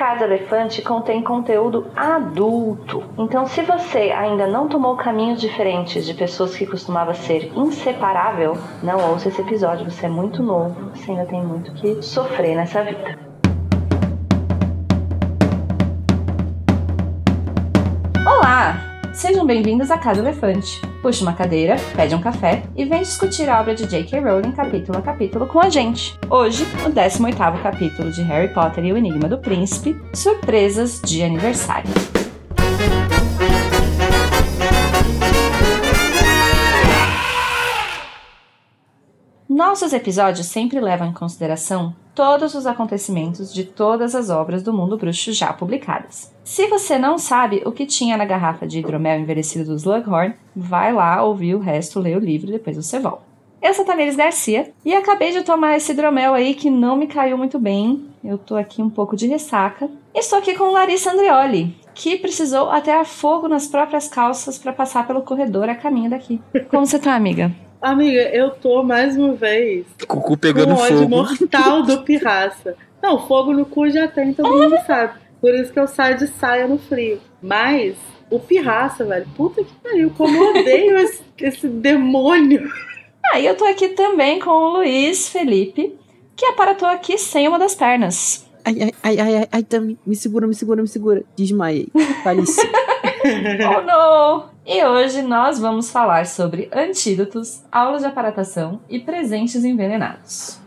Casa Elefante contém conteúdo adulto. Então, se você ainda não tomou caminhos diferentes de pessoas que costumava ser inseparável, não ouça esse episódio. Você é muito novo, você ainda tem muito que sofrer nessa vida. Sejam bem-vindos à Casa Elefante. Puxe uma cadeira, pede um café e vem discutir a obra de J.K. Rowling capítulo a capítulo com a gente. Hoje, o 18º capítulo de Harry Potter e o Enigma do Príncipe, Surpresas de Aniversário. Nossos episódios sempre levam em consideração todos os acontecimentos de todas as obras do mundo bruxo já publicadas. Se você não sabe o que tinha na garrafa de hidromel envelhecido do Slughorn, vai lá ouvir o resto, ler o livro e depois você volta. Eu sou Tamires Garcia e acabei de tomar esse hidromel aí que não me caiu muito bem. Eu tô aqui um pouco de ressaca. Estou aqui com Larissa Andreoli, que precisou até fogo nas próprias calças para passar pelo corredor a caminho daqui. Como você tá, amiga? Amiga, eu tô mais uma vez com o cu pegando com ódio fogo. mortal do pirraça. Não, fogo no cu já tem, todo mundo sabe. Por isso que eu saio de saia no frio. Mas o pirraça, velho, puta que pariu, como eu odeio esse, esse demônio. Ah, e eu tô aqui também com o Luiz Felipe, que aparatou aqui sem uma das pernas. Ai, ai, ai, ai, ai, ai, Tami, me segura, me segura, me segura. Desmaiei. Falice. oh não! E hoje nós vamos falar sobre antídotos, aulas de aparatação e presentes envenenados.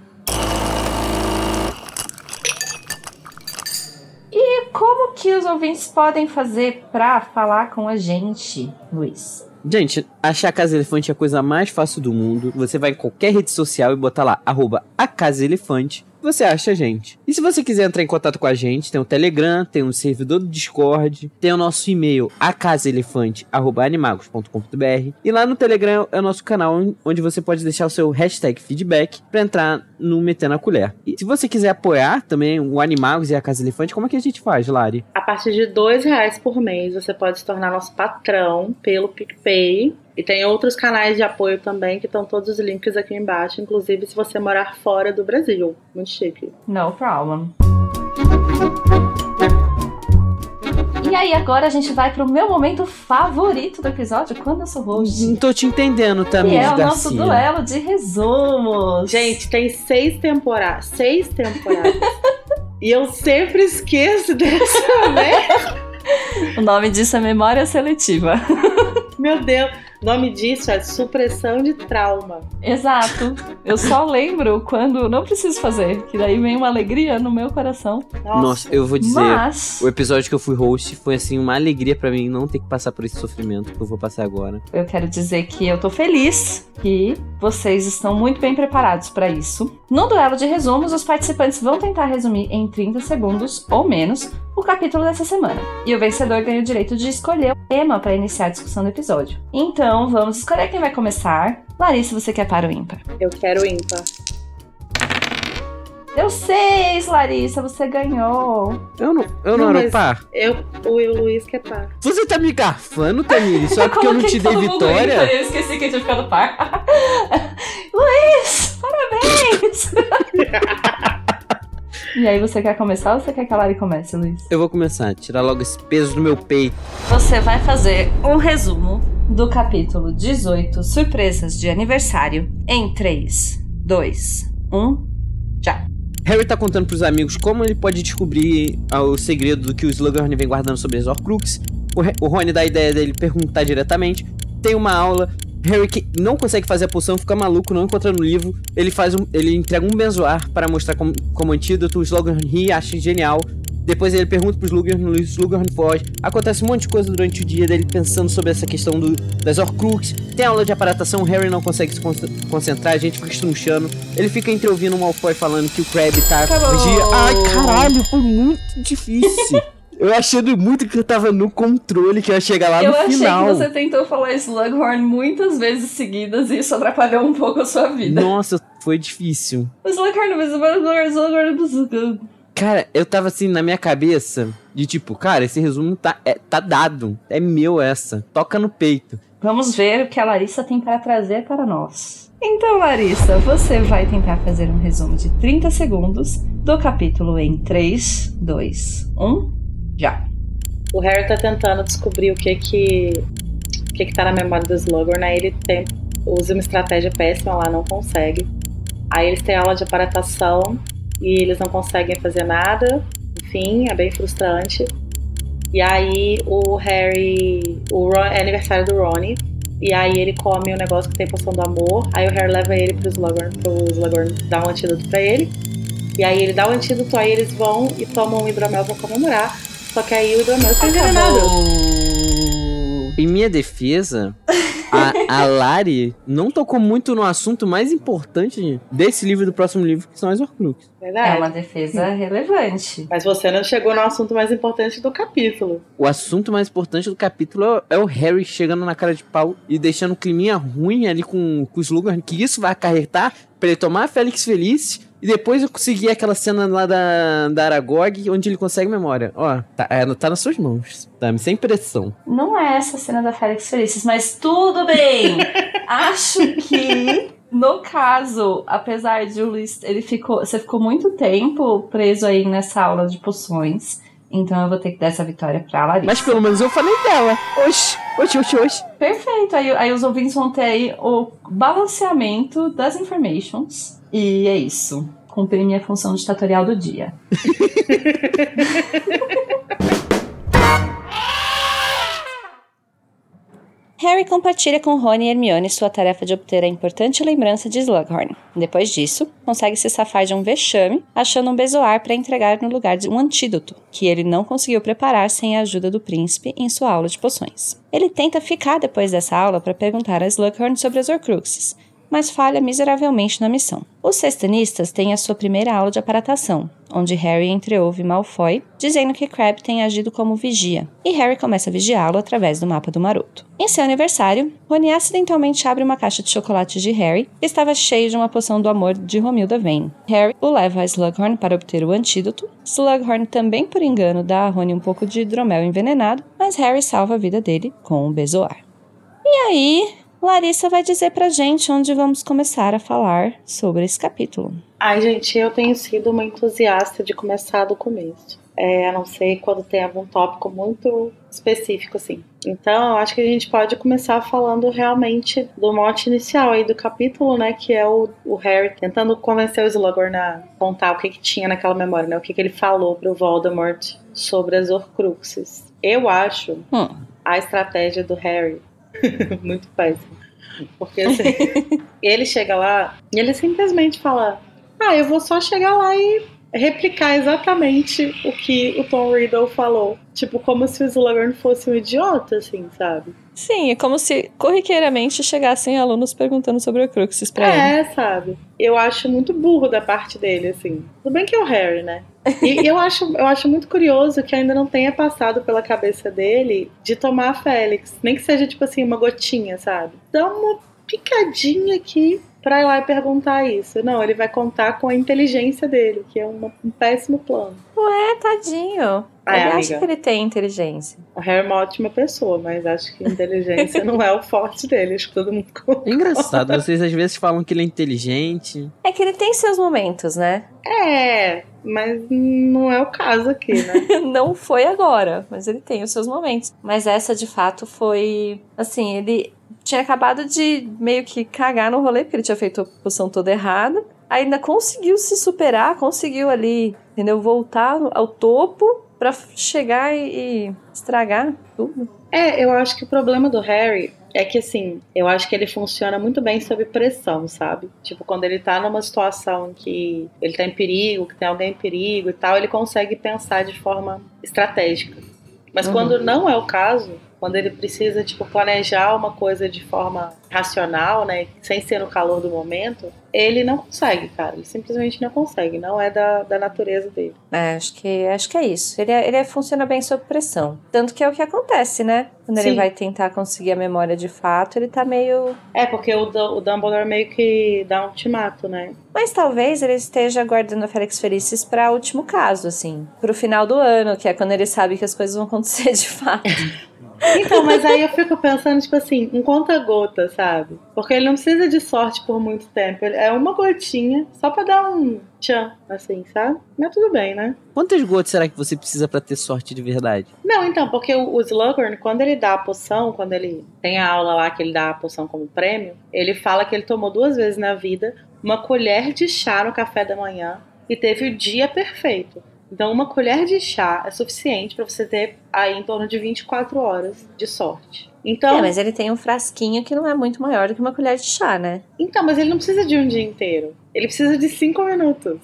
E como que os ouvintes podem fazer para falar com a gente, Luiz? Gente, achar a Casa Elefante é a coisa mais fácil do mundo. Você vai em qualquer rede social e botar lá, arroba a Casa Elefante, você acha a gente. E se você quiser entrar em contato com a gente, tem o Telegram, tem o servidor do Discord, tem o nosso e-mail, acasaelefante.animagos.com.br e lá no Telegram é o nosso canal onde você pode deixar o seu hashtag feedback para entrar no Meter na Colher. E se você quiser apoiar também o Animagos e a Casa Elefante, como é que a gente faz, Lari? A partir de dois reais por mês, você pode se tornar nosso patrão pelo PicPay. E tem outros canais de apoio também, que estão todos os links aqui embaixo, inclusive se você morar fora do Brasil. Muito chique. No problem. E aí, agora a gente vai pro meu momento favorito do episódio, quando eu sou host. Não tô te entendendo, Que Tamires é o Garcia. nosso duelo de resumos. Gente, tem seis temporadas. Seis temporadas. e eu sempre esqueço dessa, né? O nome disso é memória seletiva. Meu Deus. O nome disso é supressão de trauma. Exato. Eu só lembro quando não preciso fazer, que daí vem uma alegria no meu coração. Nossa, Nossa, eu vou dizer, Mas o episódio que eu fui host foi assim uma alegria pra mim não ter que passar por esse sofrimento que eu vou passar agora. eu quero dizer que eu tô feliz que vocês estão muito bem preparados para isso. No duelo de resumos, os participantes vão tentar resumir em 30 segundos ou menos o capítulo dessa semana. E o vencedor ganha o direito de escolher o tema para iniciar a discussão do episódio. Então, vamos escolher quem vai começar. Larissa, você quer para o ímpar? eu quero ímpar. Deu seis, Larissa, você ganhou. Eu não, eu não, Não, era par. Eu, o Luiz que é par. Você tá me garfando, Tamiri? Só porque eu não te dei ímpar, vitória? Eu esqueci que eu tinha ficado par. Luiz, parabéns! e aí, você quer começar ou você quer que a Lari comece, Luiz? Eu vou começar, tirar logo esse peso do meu peito. Você vai fazer um resumo do capítulo 18, Surpresas de Aniversário, em 3, 2, 1, já. Harry tá contando pros amigos como ele pode descobrir ah, o segredo do que o Slughorn vem guardando sobre as Horcruxes. O Rony dá a ideia dele perguntar diretamente. Tem uma aula. Harry que não consegue fazer a poção, fica maluco, não encontra no livro. Ele faz um, ele entrega um benzoar para mostrar como, como antídoto. O Slughorn ri, acha genial. Depois ele pergunta pro Slughorn, o Slughorn foge. Acontece um monte de coisa durante o dia dele pensando sobre essa questão do, das Horcruxes. Tem aula de aparatação, o Harry não consegue se con- concentrar, a gente fica estrunchando. Ele fica entreouvindo o Malfoy falando que o Crabbe tá Acabou. Ai, caralho, foi muito difícil. eu achando muito que eu tava no controle, que eu ia chegar lá eu no achei final. que você tentou falar Slughorn muitas vezes seguidas e isso atrapalhou um pouco a sua vida. Nossa, foi difícil. Slughorn, Slughorn, Slughorn, Slughorn. Cara, eu tava assim na minha cabeça de tipo, cara, esse resumo tá, é, tá dado. É meu essa. Toca no peito. Vamos ver o que a Larissa tem para trazer para nós. Então, Larissa, você vai tentar fazer um resumo de 30 segundos do capítulo em 3, 2, 1, já. O Harry tá tentando descobrir o que que, o que, que tá na memória do Slughorn, né? Ele tem, usa uma estratégia péssima lá, não consegue. Aí eles têm aula de aparatação e eles não conseguem fazer nada. Enfim, é bem frustrante. E aí o Harry. O Ron, é aniversário do Ronnie. E aí ele come um negócio que tem poção do amor. Aí o Harry leva ele pro Slughorn, pro Slughorn dar um antídoto pra ele. E aí ele dá o antídoto, aí eles vão e tomam um hidromel pra comemorar. Só que aí o hidromel tá envenenado. Em minha defesa, a, a Lari não tocou muito no assunto mais importante desse livro e do próximo livro, que são as Horcruxes. Verdade. É uma defesa relevante. Mas você não chegou no assunto mais importante do capítulo. O assunto mais importante do capítulo é o Harry chegando na cara de pau e deixando um climinha ruim ali com, com o Slughorn, que isso vai acarretar pra ele tomar a Félix Feliz e depois eu consegui aquela cena lá da, da Aragog, onde ele consegue memória. Ó, tá, é, tá nas suas mãos, tá? Sem pressão. Não é essa cena da Félix Felices, mas tudo bem. Acho que no caso, apesar de o Luiz, ele ficou, você ficou muito tempo preso aí nessa aula de poções. Então eu vou ter que dar essa vitória pra Larissa. Mas pelo menos eu falei dela. Oxi, oxi, oxi, oxi. Perfeito. Aí, aí os ouvintes vão ter aí o balanceamento das informations. E é isso. Cumpri minha função ditatorial do dia. Harry compartilha com Rony e Hermione sua tarefa de obter a importante lembrança de Slughorn. Depois disso, consegue se safar de um vexame, achando um bezoar para entregar no lugar de um antídoto, que ele não conseguiu preparar sem a ajuda do príncipe em sua aula de poções. Ele tenta ficar depois dessa aula para perguntar a Slughorn sobre as Horcruxes, mas falha miseravelmente na missão. Os sextanistas têm a sua primeira aula de aparatação, onde Harry entreouve Malfoy, dizendo que Crabbe tem agido como vigia, e Harry começa a vigiá-lo através do mapa do maroto. Em seu aniversário, Rony acidentalmente abre uma caixa de chocolates de Harry, que estava cheio de uma poção do amor de Romilda Vane. Harry o leva a Slughorn para obter o antídoto. Slughorn também, por engano, dá a Rony um pouco de hidromel envenenado, mas Harry salva a vida dele com um bezoar. E aí, Larissa vai dizer pra gente onde vamos começar a falar sobre esse capítulo. Ai, gente, eu tenho sido uma entusiasta de começar do começo. É, a não ser quando tem algum tópico muito específico, assim. Então, eu acho que a gente pode começar falando realmente do mote inicial aí do capítulo, né? Que é o, o Harry tentando convencer o Slughorn a contar o que, que tinha naquela memória, né? O que, que ele falou pro Voldemort sobre as Horcruxes. Eu acho Hum. a estratégia do Harry muito péssima. Porque assim, ele chega lá e ele simplesmente fala: Ah, eu vou só chegar lá e replicar exatamente o que o Tom Riddle falou. Tipo, como se o Slughorn fosse um idiota, assim, sabe? Sim, é como se corriqueiramente chegassem alunos perguntando sobre Horcruxes pra ele. É, sabe? Eu acho muito burro da parte dele, assim. Tudo bem que é o Harry, né? E eu acho, eu acho muito curioso que ainda não tenha passado pela cabeça dele de tomar a Félix. Nem que seja, tipo assim, uma gotinha, sabe? Dá uma picadinha aqui pra ir lá e perguntar isso. Não, ele vai contar com a inteligência dele, que é um péssimo plano. Ué, tadinho. Ah, ele acha amiga. que ele tem inteligência. O Harry é uma ótima pessoa, mas acho que inteligência não é o forte dele. Acho que todo mundo concorda. É engraçado, vocês às vezes falam que ele é inteligente. É que ele tem seus momentos, né? É, mas não é o caso aqui, né? Não foi agora, mas ele tem os seus momentos. Mas essa, de fato, foi. Assim, ele tinha acabado de meio que cagar no rolê, porque ele tinha feito a poção toda errada. Ainda conseguiu se superar, conseguiu ali, entendeu? Voltar ao topo pra chegar e, e estragar tudo. É, eu acho que o problema do Harry é que, assim, eu acho que ele funciona muito bem sob pressão, sabe? Tipo, quando ele tá numa situação em que ele tá em perigo, que tem alguém em perigo e tal, ele consegue pensar de forma estratégica. Mas Uhum. quando não é o caso, quando ele precisa, tipo, planejar uma coisa de forma racional, né, sem ser no calor do momento, ele não consegue, cara. Ele simplesmente não consegue. Não é da, da natureza dele. É, acho que, acho que é isso. Ele, é- ele é- funciona bem sob pressão. Tanto que é o que acontece, né? Quando ele Sim. vai tentar conseguir a memória de fato, ele tá meio. É, porque o, o Dumbledore meio que dá um ultimato, né? Mas talvez ele esteja guardando a Félix Felicis pra último caso, assim. Pro final do ano, que é quando ele sabe que as coisas vão acontecer de fato. Então, mas aí eu fico pensando, tipo assim, um conta-gota, sabe? Porque ele não precisa de sorte por muito tempo. É uma gotinha, só pra dar um tchan, assim, sabe? Mas tudo bem, né? Quantas gotas será que você precisa para ter sorte de verdade? Não, então, porque o, o Slughorn, quando ele dá a poção, quando ele tem a aula lá que ele dá a poção como prêmio, ele fala que ele tomou duas vezes na vida uma colher de chá no café da manhã e teve o dia perfeito. Então, uma colher de chá é suficiente para você ter aí em torno de 24 horas de sorte. Então, É, mas ele tem um frasquinho que não é muito maior do que uma colher de chá, né? então, mas ele não precisa de um dia inteiro. Ele precisa de 5 minutos.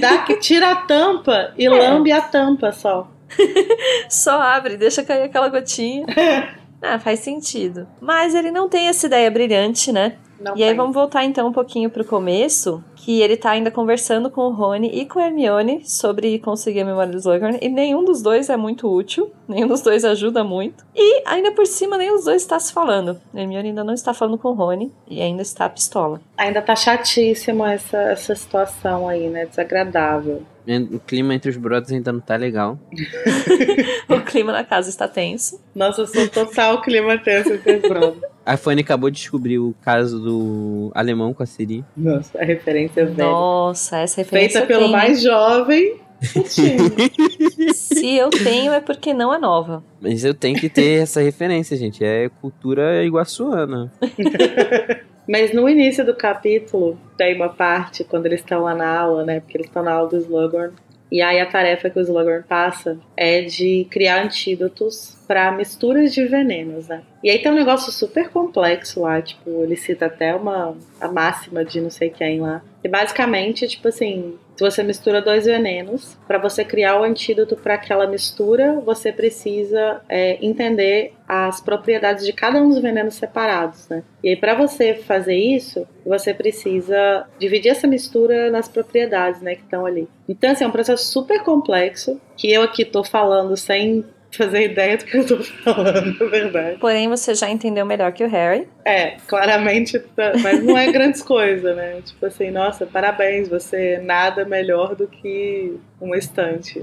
Dá que tira a tampa e lambe a tampa só. Só abre, deixa cair aquela gotinha. ah, faz sentido. Mas ele não tem essa ideia brilhante, né? Não E aí tem. vamos voltar então um pouquinho pro começo, que ele tá ainda conversando com o Rony e com a Hermione sobre conseguir a memória do Slughorn, e nenhum dos dois é muito útil, nenhum dos dois ajuda muito. E ainda por cima, nenhum dos dois está se falando. A Hermione ainda não está falando com o Rony e ainda está pistola. Ainda tá chatíssimo essa, essa situação aí, né? Desagradável. O clima entre os brothers ainda não tá legal. o clima na casa está tenso. Nossa, eu sou total clima tenso entre os brothers. A Fanny acabou de descobrir o caso do alemão com a Siri. Nossa, a referência velha. Nossa, essa referência Feita eu pelo tenho. mais jovem. Se eu tenho é porque não é nova. Mas eu tenho que ter essa referência, gente. É cultura iguaçuana. Mas no início do capítulo, tem uma parte, quando eles estão lá na aula, né? Porque eles estão na aula do Slughorn. E aí a tarefa que o Slughorn passa é de criar antídotos para misturas de venenos, né? E aí tem um negócio super complexo lá, tipo, ele cita até uma a máxima de não sei quem lá. E basicamente, tipo assim, se você mistura dois venenos, para você criar o antídoto para aquela mistura, você precisa é, entender as propriedades de cada um dos venenos separados, né? E aí, para você fazer isso, você precisa dividir essa mistura nas propriedades, né, que estão ali. Então, assim, é um processo super complexo que eu aqui tô falando sem fazer ideia do que eu tô falando, na verdade. Porém, você já entendeu melhor que o Harry. É, claramente, tá- mas não é grandes coisas, né? Tipo assim, nossa, parabéns, você nada melhor do que uma estante.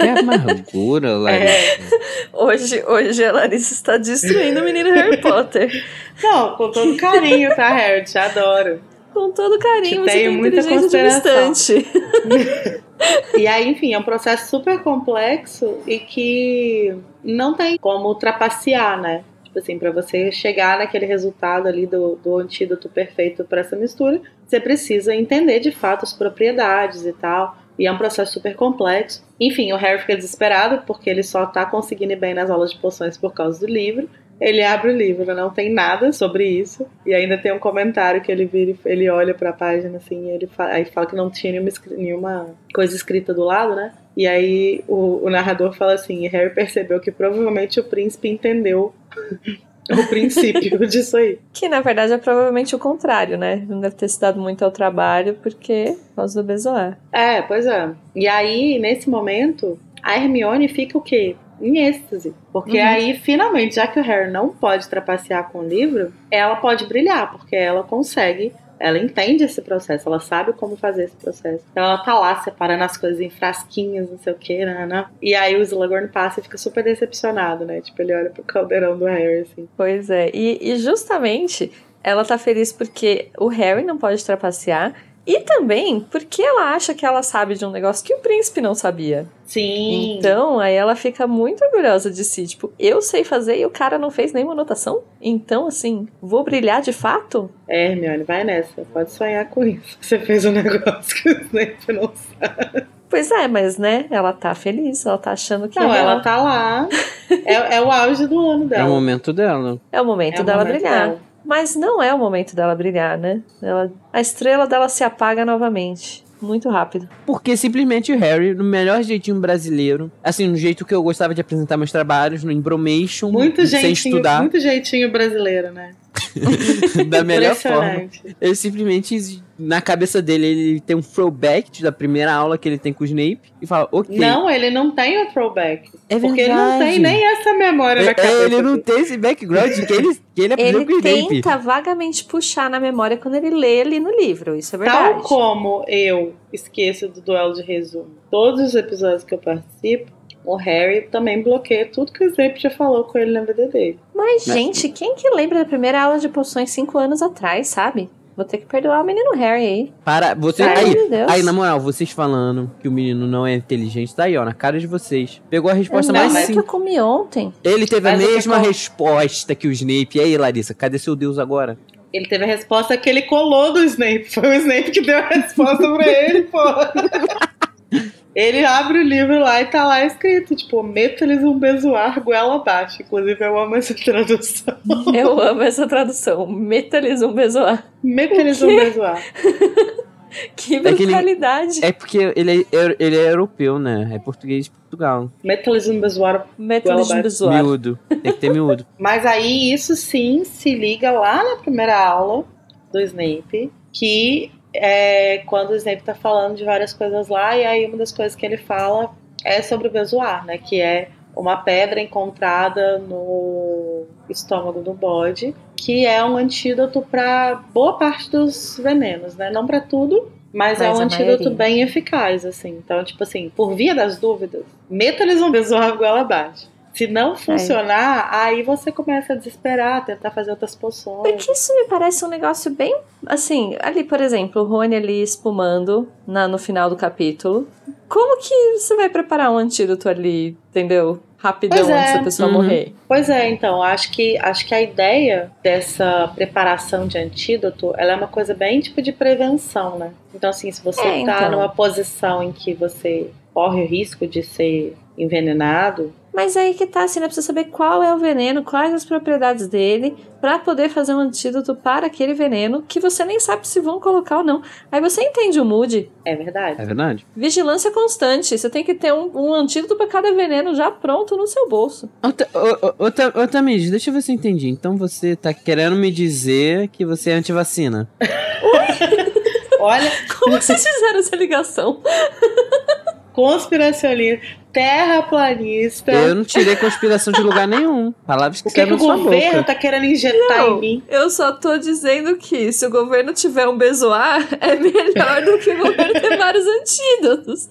É amargura, Larissa. Hoje, hoje a Larissa está destruindo o menino Harry Potter. Não, com todo carinho, tá, Harry? Te adoro. Com todo carinho, Te você tenho tem muita inteligência de consideração. E aí, enfim, é um processo super complexo e que não tem como trapacear, né? Tipo assim, para você chegar naquele resultado ali do, do antídoto perfeito para essa mistura, você precisa entender de fato as propriedades e tal. E é um processo super complexo. Enfim, o Harry fica desesperado porque ele só tá conseguindo ir bem nas aulas de poções por causa do livro. Ele abre o livro, não tem nada sobre isso. E ainda tem um comentário que ele vira, ele olha pra página assim, e ele fala, aí fala que não tinha nenhuma, nenhuma coisa escrita do lado, né? E aí o, o narrador fala assim: e Harry percebeu que provavelmente o príncipe entendeu o princípio disso aí. Que na verdade é provavelmente o contrário, né? Não deve ter se dado muito ao trabalho, porque por causa do Bezoar. É, pois é. E aí, nesse momento, a Hermione fica o quê? Em êxtase. Porque Uhum. aí, finalmente, já que o Harry não pode trapacear com o livro, ela pode brilhar, porque ela consegue. Ela entende esse processo, ela sabe como fazer esse processo. Então ela tá lá separando as coisas em frasquinhos, não sei o que, né, né? E aí o Slughorn passa e fica super decepcionado, né? Tipo, ele olha pro caldeirão do Harry, assim. Pois é. E, e justamente ela tá feliz porque o Harry não pode trapacear. E também porque ela acha que ela sabe de um negócio que o príncipe não sabia. Sim. Então, aí ela fica muito orgulhosa de si. Tipo, eu sei fazer e o cara não fez nenhuma anotação. Então, assim, vou brilhar de fato? É, Hermione, vai nessa. Pode sonhar com isso. Você fez um negócio que o Snape não sabe. Pois é, mas né, ela tá feliz, ela tá achando que Não, é, ela tá lá. É, é o auge do ano É dela. o momento dela. é o momento É o dela momento brilhar. dela. Mas não é o momento dela brilhar, né? Ela, a estrela dela se apaga novamente. Muito rápido. Porque simplesmente o Harry, no melhor jeitinho brasileiro, assim, no jeito que eu gostava de apresentar meus trabalhos, no Embromation, Muito sem jeitinho, estudar, muito jeitinho brasileiro, né? da melhor forma. Ele simplesmente, na cabeça dele, ele tem um throwback da primeira aula que ele tem com o Snape e fala, ok. Não, ele não tem o throwback. é Porque ele não tem nem essa memória na É, cabeça. ele não tem esse background que ele, que ele aprendeu com Ele o Snape. tenta vagamente puxar na memória quando ele lê ali no livro. Isso é Tal verdade. como eu esqueço do duelo de resumo todos os episódios que eu participo, o Harry também bloqueia tudo que o Snape já falou com ele na vida dele. Mas, gente, quem que lembra da primeira aula de poções cinco anos atrás, sabe? Vou ter que perdoar o menino Harry aí. Para, você, Ai, aí, meu Deus. aí, na moral, vocês falando que o menino não é inteligente, tá aí, ó, na cara de vocês. Pegou a resposta não, mais mas que eu simples. comi ontem. Ele teve a Mas que mesma com- resposta que o Snape. E aí, Larissa, cadê seu Deus agora? Ele teve a resposta que ele colou do Snape. Foi o Snape que deu a resposta pra ele, pô. Ele abre o livro lá e tá lá escrito, tipo, meta-lhes um bezoar goela abaixo. Inclusive, eu amo essa tradução. Eu amo essa tradução. Meta-lhes um bezoar. Meta-lhes um bezoar. Que É que ele- brutalidade. É porque ele é, ele é europeu, né? É português de Portugal. Meta-lhes um bezoar. Meta-lhes Goela bezoar. Miúdo. Tem que ter miúdo. Mas aí, isso sim se liga lá na primeira aula do Snape, que é quando o Snape tá falando de várias coisas lá, e aí uma das coisas que ele fala é sobre o bezoar, né? Que é uma pedra encontrada no estômago do bode, que é um antídoto para boa parte dos venenos, né? Não para tudo, mas, é Mas um a antídoto maioria. bem eficaz, assim. Então, tipo assim, por via das dúvidas, meta-lhes um bezoar goela abaixo. Se não funcionar, aí você começa a desesperar, tentar fazer outras poções. Porque isso me parece um negócio bem. Assim, ali, por exemplo, o Rony ali espumando na, no final do capítulo. Como que você vai preparar um antídoto ali, entendeu? Rapidão Pois é. antes da pessoa Uhum. morrer. Pois é, então, acho que, acho que a ideia dessa preparação de antídoto, ela é uma coisa bem tipo de prevenção, né? Então, assim, se você É, tá então. numa posição em que você corre o risco de ser envenenado, Mas aí que tá, assim, né? Precisa saber qual é o veneno, quais as propriedades dele, pra poder fazer um antídoto para aquele veneno que você nem sabe se vão colocar ou não. Aí você entende o mood. é verdade. É verdade? Vigilância constante. Você tem que ter um, um antídoto para cada veneno já pronto no seu bolso. Ô, Ta- ô, ô, ô, Ta- ô, Tamires, deixa eu ver se eu entendi. Então você tá querendo me dizer que você é antivacina? Olha, Como vocês fizeram essa ligação? Conspiracionista, terraplanista. Eu não tirei conspiração de lugar nenhum. Palavras que O que, que o governo boca. tá querendo injetar Não. em mim? Eu só tô dizendo que se o governo tiver um bezoar, é melhor do que o governo ter vários antídotos.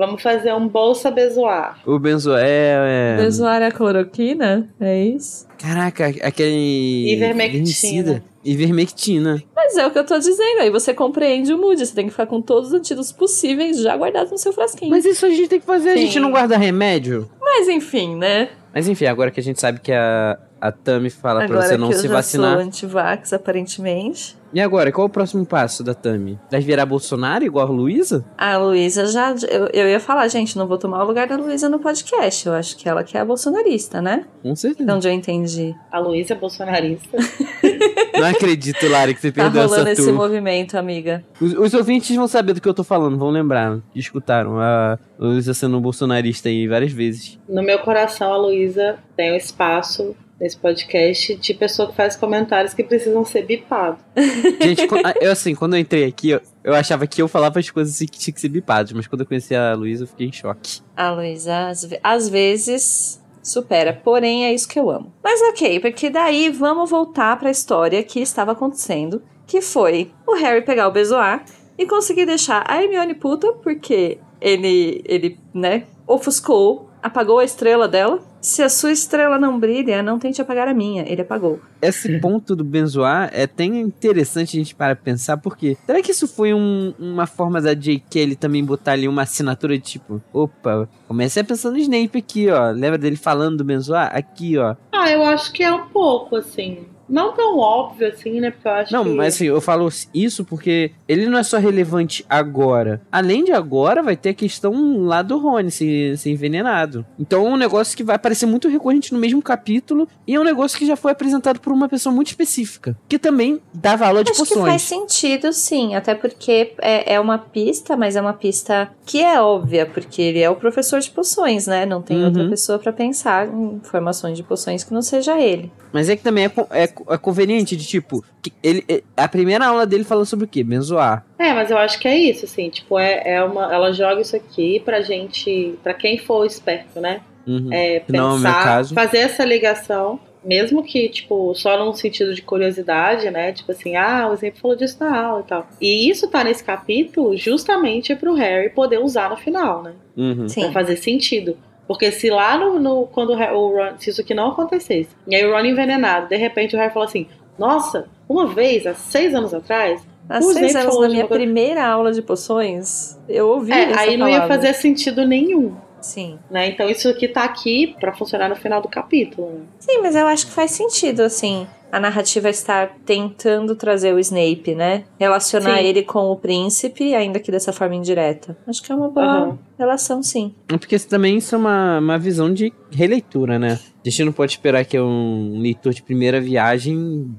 Vamos fazer um bolsa bezoar. O benzoé é... Bezoar é a cloroquina? É isso? Caraca, aquele... Ivermectina. Ivermectina. Mas é o que eu tô dizendo. Aí você compreende o mood. Você tem que ficar com todos os antídotos possíveis já guardados no seu frasquinho. Mas, Mas isso a gente tem que fazer. A Sim. gente não guarda remédio. enfim, né? Mas enfim, agora que a gente sabe que a, a Tami fala pra Agora você não que eu se já vacinar. sou antivax, aparentemente. E agora, qual é o próximo passo da Tami? Vai virar Bolsonaro igual a Luísa? A Luísa já. Eu, eu ia falar, gente, não vou tomar o lugar da Luísa no podcast. Eu acho que ela que é a bolsonarista, né? Com certeza. De onde eu entendi. A Luísa é bolsonarista. Não acredito, Lari, que você Tá perdeu rolando essa esse movimento, amiga. Os, os ouvintes vão saber do que eu tô falando, vão lembrar. que Escutaram a Luísa sendo bolsonarista aí várias vezes. No meu coração, a Luísa tem um espaço nesse podcast de pessoa que faz comentários que precisam ser bipados. Gente, quan- eu assim, quando eu entrei aqui, eu, eu achava que eu falava as coisas assim que tinha que ser bipadas, mas quando eu conheci a Luísa, eu fiquei em choque. A Luísa, às, às vezes, supera. Porém, é isso que eu amo. Mas ok, porque daí vamos voltar pra história que estava acontecendo. Que foi o Harry pegar o bezoar e conseguir deixar a Hermione puta, porque ele, ele, né, ofuscou, apagou a estrela dela. Se a sua estrela não brilha, não tente apagar a minha. Ele apagou. Esse ponto do benzoar é até interessante a gente parar pra pensar, porque será que isso foi um- uma forma da J.K. ele também botar ali uma assinatura de tipo, opa, comecei a pensar no Snape aqui, ó. Lembra dele falando do benzoar? Aqui, ó. Ah, eu acho que é um pouco, assim. Não tão óbvio assim, né? Porque eu acho Não, que. mas assim, eu falo isso porque ele não é só relevante agora. Além de agora, vai ter a questão lá do Rony ser, ser envenenado. Então é um negócio que vai aparecer muito recorrente no mesmo capítulo e é um negócio que já foi apresentado por uma pessoa muito específica. Que também dava aula de Acho que poções. faz sentido, sim. Até porque é, é uma pista, mas é uma pista que é óbvia, porque ele é o professor de poções, né? Não tem Uhum. outra pessoa pra pensar em informações de poções que não seja ele. Mas é que também é, é é conveniente de tipo, que ele, é- a primeira aula dele falou sobre o quê? Benzoar. É, mas eu acho que é isso, assim, tipo, é, é uma. Ela joga isso aqui pra gente. pra quem for esperto, né? Uhum. É, não é pensar, caso. fazer essa ligação, mesmo que, tipo, só num sentido de curiosidade, né? Tipo assim, ah, o exemplo falou disso na aula e tal. E isso tá nesse capítulo justamente pro Harry poder usar no final, né? Uhum. Sim. Pra fazer sentido. Porque se lá no, no- quando o, Ron, se isso aqui não acontecesse, e aí o Ron envenenado, de repente o Harry fala assim: Nossa, uma vez, há seis anos atrás, Há seis anos, na minha primeira aula de poções, eu ouvi é, essa aí não ia fazer sentido nenhum. Sim. Né? Então isso aqui tá aqui pra funcionar no final do capítulo. né? Sim, mas eu acho que faz sentido, assim. A narrativa estar tentando trazer o Snape, né? Relacionar Sim. ele com o príncipe, ainda que dessa forma indireta. Acho que é uma boa Aham. relação, sim. É Porque isso também isso é uma, uma visão de releitura, né? A gente não pode esperar que um leitor de primeira viagem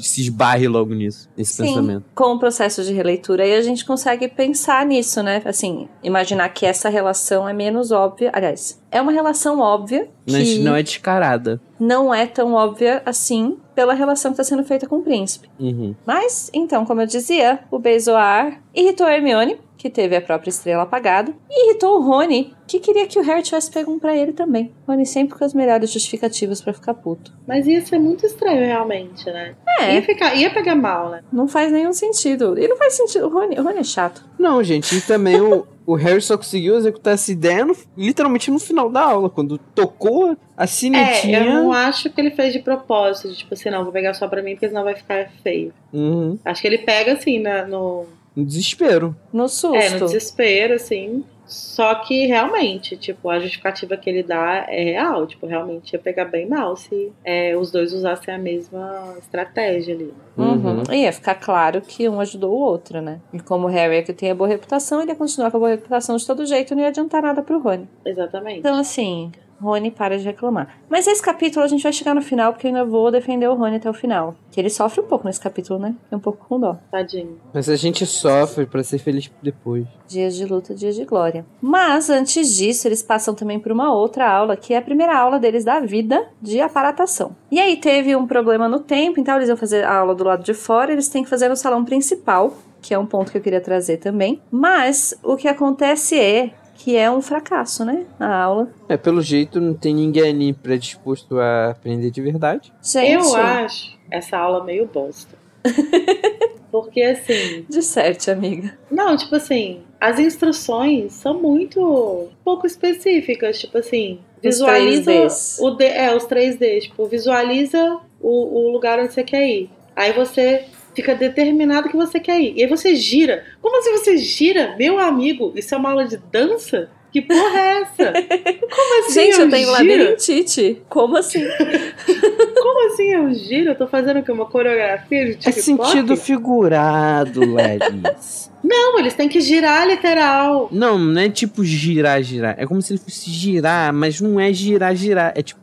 se esbarre logo nisso, nesse Sim, pensamento. com o processo de releitura, aí a gente consegue pensar nisso, né? Assim, imaginar que essa relação é menos óbvia. Aliás, é uma relação óbvia Mas que não é descarada. não é tão óbvia assim pela relação que está sendo feita com o príncipe. Uhum. Mas, então, como eu dizia, o Beijoar irritou a Hermione, que teve a própria estrela apagada, e irritou o Rony, que queria que o Harry tivesse pego um pra ele também. Rony sempre com as melhores justificativas pra ficar puto. Mas ia ser muito estranho, realmente, né? Ia, É, ficar, ia pegar mal, né? não faz nenhum sentido. E não faz sentido. O Rony, o Rony é chato. Não, gente, e também o, o Harry só conseguiu executar essa ideia no- literalmente no final da aula, quando tocou a É, sinetinha. eu não acho que ele fez de propósito, de, tipo assim, não, vou pegar só pra mim, porque senão vai ficar feio. Uhum. Acho que ele pega, assim, na- no, Um desespero. No susto. é, no desespero, assim. Só que realmente, tipo, a justificativa que ele dá é real. Tipo, realmente ia pegar bem mal se é, os dois usassem a mesma estratégia ali. Uhum. E ia ficar claro que um ajudou o outro, né? E como o Harry é que tem a boa reputação, ele ia continuar com a boa reputação de todo jeito e não ia adiantar nada pro Rony. Exatamente. Então, assim, Rony para de reclamar. Mas esse capítulo a gente vai chegar no final, porque eu ainda vou defender o Rony até o final. Que ele sofre um pouco nesse capítulo, né? É um pouco com dó. Tadinho. Mas a gente sofre pra ser feliz depois. Dias de luta, dias de glória. Mas, antes disso, eles passam também por uma outra aula, que é a primeira aula deles da vida de aparatação. E aí teve um problema no tempo, então eles iam fazer a aula do lado de fora, eles têm que fazer no salão principal, que é um ponto que eu queria trazer também. Mas, o que acontece é que é um fracasso, né? A aula. É, pelo jeito não tem ninguém ali predisposto a aprender de verdade. Gente, Eu acho essa aula meio bosta. Porque assim, Disserte, amiga. não, tipo assim, as instruções são muito pouco específicas, tipo assim, Os visualiza 3Ds. o D, é, os 3D, tipo, visualiza o, o lugar onde você quer ir. Aí você fica determinado que você quer ir. E aí você gira. Como assim você gira? Meu amigo, isso é uma aula de dança? Que porra é essa? Como assim Gente, eu tenho giro? labirintite. Como assim? Como assim eu giro? Eu tô fazendo o quê? Uma coreografia de É TikTok? sentido figurado, Larissa. Não, eles têm que girar literal. não, não é tipo girar, girar. É como se ele fosse girar, mas não é girar, girar. É tipo.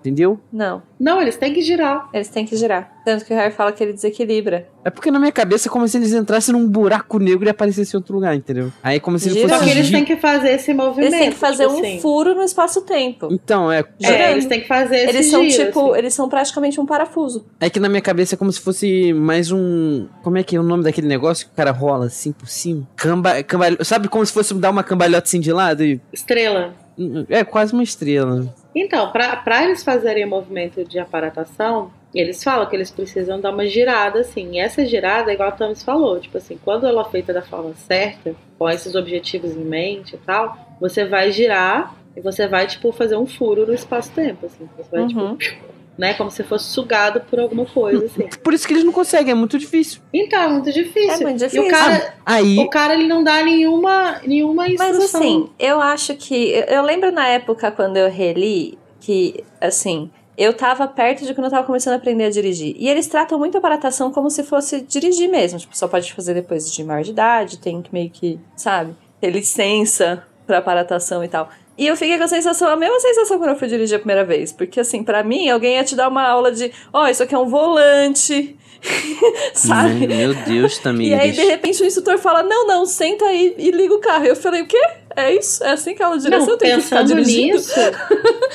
Entendeu? Não, Não, eles têm que girar. eles têm que girar. Tanto que o Harry fala que ele desequilibra. É porque na minha cabeça é como se eles entrassem num buraco negro e aparecessem em outro lugar, entendeu? Aí é como se ele Gira. Só fosse. que eles gi- têm que fazer esse movimento. Eles têm que fazer tipo um assim. furo no espaço-tempo. Então, é. É, girando. eles têm que fazer esse Eles são giro, tipo, assim. eles são praticamente um parafuso. É que na minha cabeça é como se fosse mais um. Como é que é o nome daquele negócio que o cara rola assim por cima? Camba... Cambalho... Sabe como se fosse dar uma cambalhota assim de lado? E... Estrela. É quase uma estrela. Então, pra eles fazerem o movimento de aparatação, eles falam que eles precisam dar uma girada, assim. E essa girada, igual a Thomas falou, tipo assim, quando ela é feita da forma certa, com esses objetivos em mente e tal, você vai girar e você vai, tipo, fazer um furo no espaço-tempo, assim. Você vai, Uhum. tipo, né, como se fosse sugado por alguma coisa, assim. Por isso que eles não conseguem, é muito difícil. Então, é muito difícil. É muito E difícil. o cara, Aí. o cara, ele não dá nenhuma, nenhuma instrução. Mas assim, eu acho que. Eu eu lembro na época quando eu reli que, assim. Eu tava perto de quando eu tava começando a aprender a dirigir. E eles tratam muito a aparatação como se fosse dirigir mesmo. Tipo, só pode fazer depois de maior de idade, tem que meio que, sabe, ter licença pra aparatação e tal. E eu fiquei com a sensação, a mesma sensação quando eu fui dirigir a primeira vez. Porque, assim, pra mim, alguém ia te dar uma aula de, ó, isso aqui é um volante, sabe? Meu Deus, E Tamires. aí, de repente, o instrutor fala: Não, não, senta aí e liga o carro. Eu falei: O quê? É isso? É assim que ela direção Não, tem que ficar pensando dirigindo? nisso,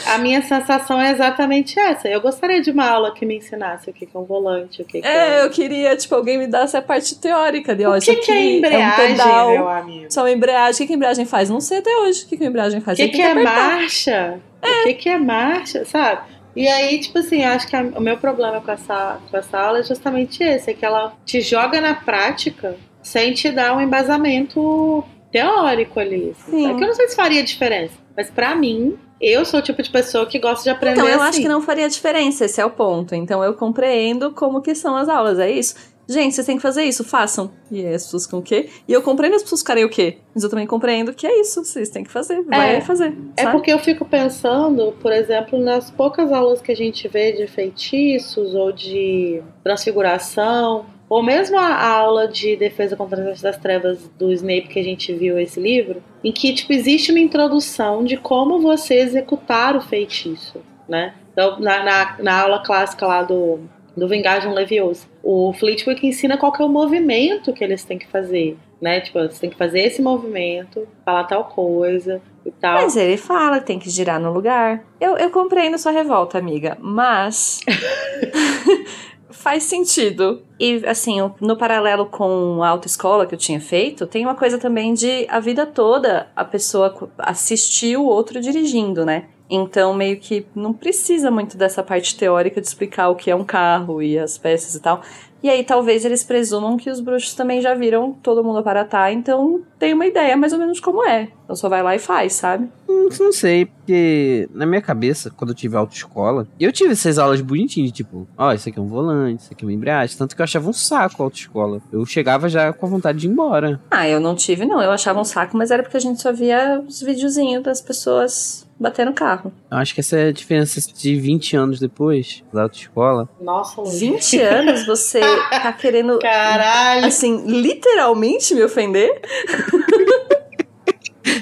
a minha sensação é exatamente essa. Eu gostaria de uma aula que me ensinasse o que que é um volante, o que, que É, eu queria, tipo, alguém me desse a parte teórica de, ó, O que, aqui que é é um embreagem, pedal, meu amigo? só uma embreagem. O que, que a embreagem faz? Não sei até hoje o que, que a embreagem O faz. que, Tem que é apertar. marcha? O que, que é marcha, sabe? E aí, tipo assim, eu acho que a- o meu problema com essa, com essa aula é justamente esse, é que ela te joga na prática sem te dar um embasamento teórico ali. Sim. sabe? Que eu não sei se faria diferença, mas pra mim Eu sou o tipo de pessoa que gosta de aprender Então, eu assim. acho que não faria diferença, esse é o ponto. Então, eu compreendo como que são as aulas, é isso? Gente, vocês têm que fazer isso, façam. E as pessoas ficam o quê? E eu compreendo as pessoas ficarem o quê? Mas eu também compreendo que é isso, vocês têm que fazer, vai É. fazer. É sabe? porque eu fico pensando, por exemplo, nas poucas aulas que a gente vê de feitiços ou de transfiguração, ou mesmo a aula de defesa contra as das trevas do Snape que a gente viu esse livro, em que tipo existe uma introdução de como você executar o feitiço, né? Então, na, na, na aula clássica lá do do Vingardium Leviosa, o Flitwick ensina qual que é o movimento que eles têm que fazer, né? Tipo, você tem que fazer esse movimento, falar tal coisa e tal. Mas ele fala tem que girar no lugar. Eu, eu compreendo sua revolta, amiga, mas. faz sentido. E, assim, no paralelo com a autoescola que eu tinha feito, tem uma coisa também de a vida toda a pessoa assistir o outro dirigindo, né? Então, meio que não precisa muito dessa parte teórica de explicar o que é um carro e as peças e tal. E aí, talvez eles presumam que os bruxos também já viram todo mundo aparatar, então tem uma ideia mais ou menos como é. Então só vai lá e faz, sabe? Hum, Não sei, porque na minha cabeça, quando eu tive autoescola, eu tive essas aulas bonitinhas, tipo, ó, isso aqui é um volante, isso aqui é uma embreagem, tanto que eu achava um saco a autoescola. Eu chegava já com a vontade de ir embora. Ah, eu não tive, não. Eu achava um saco, mas era porque a gente só via os videozinhos das pessoas batendo carro. Eu acho que essa é a diferença de 20 anos depois da autoescola. Nossa, Luiz. 20 anos você tá querendo, Caralho. assim, literalmente me ofender?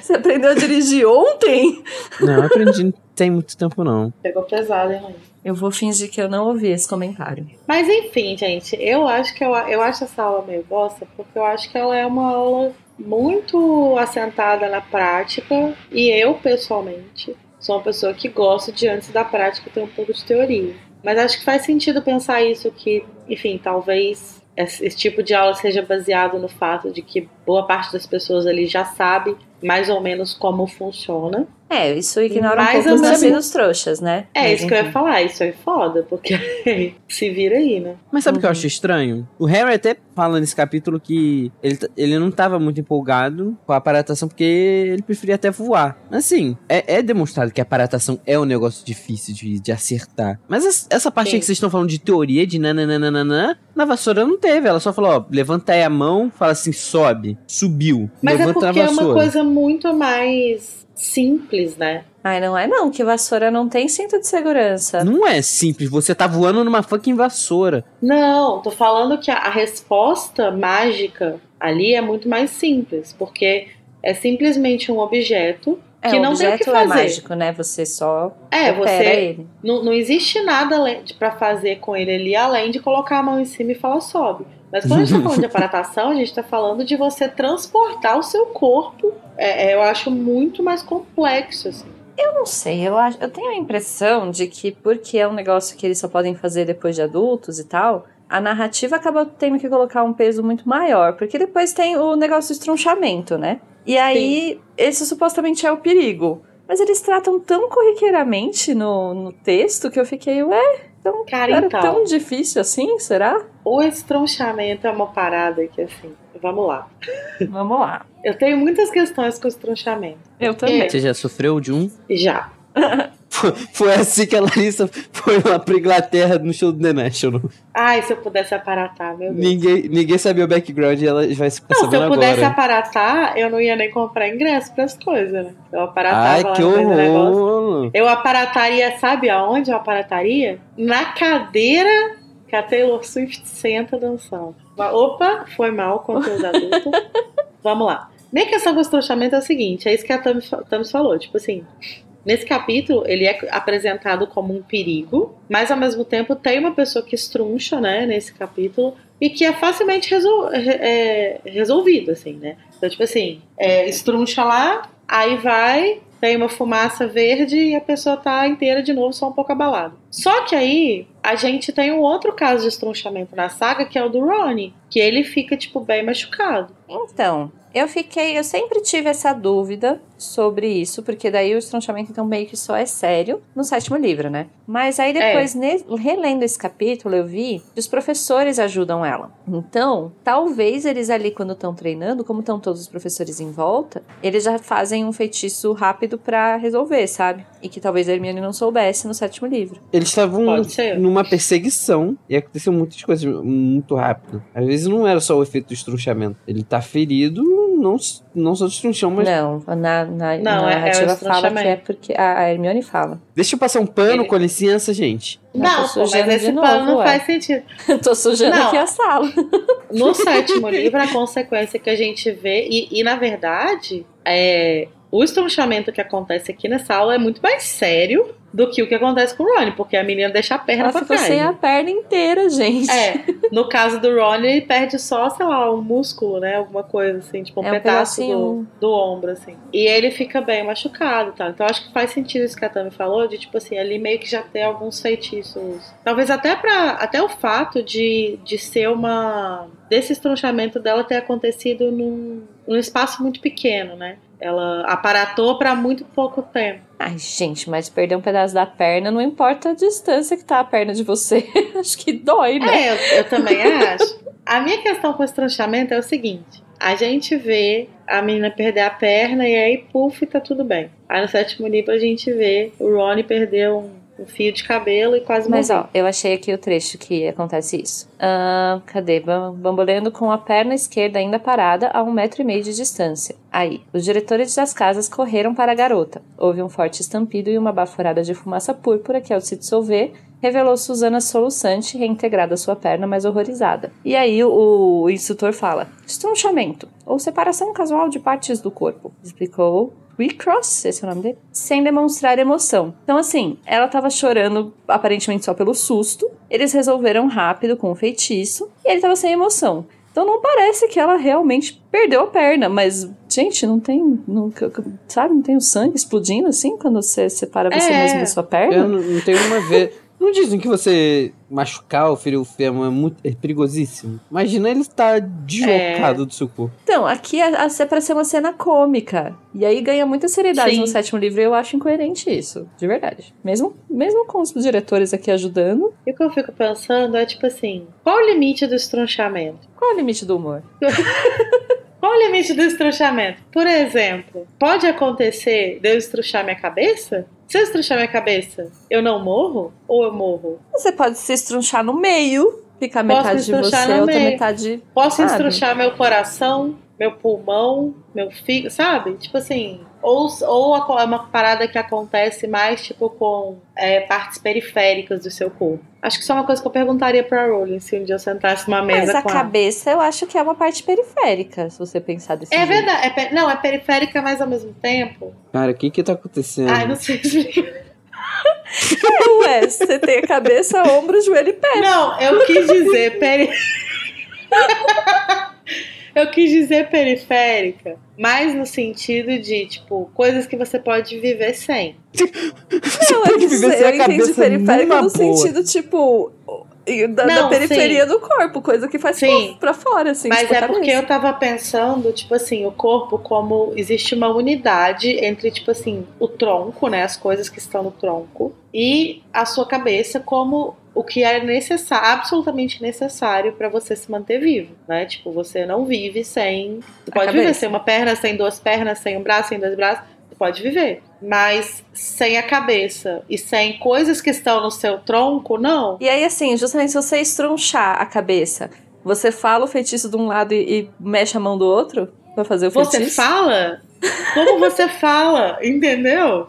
Você aprendeu a dirigir ontem? Não, eu aprendi não tem muito tempo não. Pegou pesado, hein, Luiz? Eu vou fingir que eu não ouvi esse comentário. Mas enfim, gente, eu acho que eu, eu acho essa aula meio bosta, porque eu acho que ela é uma aula muito assentada na prática, e eu, pessoalmente, sou uma pessoa que gosta de antes da prática ter um pouco de teoria. Mas acho que faz sentido pensar isso que, enfim, talvez esse tipo de aula seja baseado no fato de que boa parte das pessoas ali já sabe mais ou menos como funciona. É, isso ignora um Mais pouco ou os menos. trouxas, né? É Mas, isso que eu ia enfim. falar, isso é foda, porque se vira aí, né? Mas sabe o que eu Uhum. acho estranho? O Harry até fala nesse capítulo que ele, ele não tava muito empolgado com a aparatação porque ele preferia até voar. Assim, é, é demonstrado que a aparatação é um negócio difícil de, de acertar. Mas es- essa parte Sim. aí que vocês estão falando de teoria, de nananana, na vassoura não teve. Ela só falou, ó, levanta aí a mão, fala assim, sobe, subiu, Mas é levanta porque na é uma coisa muito mais simples, né? Ai, não é não, que vassoura não tem cinto de segurança. Não é simples, você tá voando numa fucking vassoura. Não, tô falando que a, a resposta mágica ali é muito mais simples, porque é simplesmente um objeto É, que não tem o que é fazer. mágico, né? Você só É, você ele. não, não existe nada de- pra fazer com ele ali além de colocar a mão em cima e falar sobe. Mas quando a gente tá falando de aparatação, a gente tá falando de você transportar o seu corpo. É, é, eu acho muito mais complexo, assim. Eu não sei, eu, acho, eu tenho a impressão de que porque é um negócio que eles só podem fazer depois de adultos e tal, a narrativa acaba tendo que colocar um peso muito maior, porque depois tem o negócio do estronchamento, né? E aí, esse supostamente é o perigo. Mas eles tratam tão corriqueiramente no, no texto que eu fiquei, ué, então, Cara, era então. tão difícil assim, será? O estronchamento é uma parada que, assim, vamos lá. Vamos lá. Eu tenho muitas questões com o estronchamento. Eu também. Você já sofreu de um? Já. Foi, foi assim que a Larissa foi lá pra Inglaterra no show do The National. Ai, se eu pudesse aparatar, meu Deus. Ninguém, ninguém sabia o background e ela vai ficar Não, se eu pudesse agora. aparatar, eu não ia nem comprar ingresso pras coisas, né? Eu aparatava Ai, lá que horror! Eu aparataria, sabe aonde eu aparataria? Na cadeira que a Taylor Swift senta dançando. Opa, foi mal, conteúdo adulto. Vamos lá. Minha questão com o estrochamento é o seguinte, é isso que a Thames falou, tipo assim, nesse capítulo ele é apresentado como um perigo, mas ao mesmo tempo tem uma pessoa que estruncha, né, nesse capítulo, e que é facilmente resol re- é, resolvido, assim, né. Então, tipo assim, é, estruncha lá, aí vai, tem uma fumaça verde e a pessoa tá inteira de novo, só um pouco abalada. Só que aí a gente tem um outro caso de estrunchamento na saga, que é o do Ronnie, que ele fica, tipo, bem machucado. Então, eu fiquei, eu sempre tive essa dúvida sobre isso, porque daí o estronchamento então meio que só é sério no sétimo livro, né? Mas aí depois, ne- relendo esse capítulo, eu vi que os professores ajudam ela. Então, talvez eles ali, quando estão treinando, como estão todos os professores em volta, eles já fazem um feitiço rápido para resolver, sabe? E que talvez a Hermione não soubesse no sétimo livro. Eles estavam numa perseguição e aconteceu muitas coisas muito rápido. Às vezes não era só o efeito do estrunchamento. Ele tá ferido, não, não só do estrunchão, mas. Não, na, na, Não, na é- é narrativa fala que é porque a a Hermione fala. Deixa eu passar um pano, Ele- com licença, gente. Não, pô, mas esse de pano novo, não ué. faz sentido. Tô sujando Não. aqui a sala. No sétimo livro, a consequência que a gente vê, e, e, na verdade, é, o estrunchamento que acontece aqui nessa aula é muito mais sério do que o que acontece com o Ronnie, porque a menina deixa a perna Ela pra trás. sem a perna inteira, gente. É, no caso do Ronnie, ele perde só, sei lá, um músculo, né? Alguma coisa assim, tipo um É um pedaço do, do ombro, assim. E ele fica bem machucado, tá? Então acho que faz sentido isso que a Tami falou, de tipo assim, ali meio que já ter alguns feitiços. Talvez até para até o fato de, de ser uma. desse estronchamento dela ter acontecido num, num espaço muito pequeno, né? Ela aparatou pra muito pouco tempo. Ai, gente, mas perder um pedaço da perna não importa a distância que tá a perna de você. Acho que dói, né? É, eu, eu também acho. A minha questão com esse tranchamento é o seguinte: a gente vê a menina perder a perna e aí, puf, tá tudo bem. Aí no sétimo livro a gente vê o Ronnie perder um, um fio de cabelo e quase Mas morrer. ó, eu achei aqui o trecho que acontece isso. Ah, cadê? Bam- Bamboleando com a perna esquerda ainda parada a um metro e meio de distância. Aí, os diretores das casas correram para a garota. Houve um forte estampido e uma baforada de fumaça púrpura que, ao se dissolver, revelou Susana soluçante, reintegrada à sua perna, mas horrorizada. E aí o, o instrutor fala: estrunchamento, ou separação casual de partes do corpo, explicou Recross, esse é o nome dele, sem demonstrar emoção. Então, assim, ela tava chorando aparentemente só pelo susto. Eles resolveram rápido com o feitiço e ele tava sem emoção. Então não parece que ela realmente perdeu a perna, mas, gente, não tem. Não, sabe, não tem o sangue explodindo assim quando você separa você É. mesmo da sua Eu perna? não, não tenho uma vez. Não dizem que você machucar ou ferir o fêmur é, muito, é perigosíssimo? Imagina ele estar deslocado do seu corpo. Então, aqui é, é pra ser uma cena cômica. E aí ganha muita seriedade Sim. no sétimo livro e eu acho incoerente isso, de verdade. Mesmo, mesmo com os diretores aqui ajudando, E o que eu fico pensando é tipo assim: qual o limite do estrunchamento? qual é o limite do humor? Qual o limite do estrunchamento? Por exemplo, pode acontecer de eu estruchar minha cabeça? Se eu estruchar minha cabeça, eu não morro? Ou eu morro? Você pode se estrunchar no meio, ficar metade de estrunchar você, no outra meio. metade. Posso Sabe? estruchar meu coração, meu pulmão, meu fígado, sabe? Tipo assim. Ou, ou é uma parada que acontece mais, tipo, com é, partes periféricas do seu corpo. Acho que isso é uma coisa que eu perguntaria pra Rowling se um dia eu sentasse numa Mas mesa a com ela. cabeça eu acho que é uma parte periférica, se você pensar desse É jeito. verdade. É pe- não, é periférica, mas ao mesmo tempo. Cara, o que que tá acontecendo? Ai, não sei explicar. Ué, você tem a cabeça, ombro, joelho e pé. Não, eu quis dizer peri... Eu quis dizer periférica, mas no sentido de, tipo, coisas que você pode viver sem. Você Não, pode eu, viver sem a eu entendi cabeça periférica no boa. sentido, tipo, da, da Não, periferia do corpo, coisa que faz Sim. puf, pra fora, assim. Mas tipo, a é porque eu tava pensando, tipo assim, o corpo como existe uma unidade entre, tipo assim, o tronco, né? As coisas que estão no tronco, e a sua cabeça como o que é necessário, absolutamente necessário pra você se manter vivo, né? Tipo, você não vive sem. Você pode viver sem uma perna, sem duas pernas, sem um braço, sem dois braços. Você pode viver. Mas sem a cabeça e sem coisas que estão no seu tronco, não. E aí, assim, justamente se você estrunchar a cabeça, você fala o feitiço de um lado e, e mexe a mão do outro pra fazer o Você feitiço? fala como você fala, entendeu?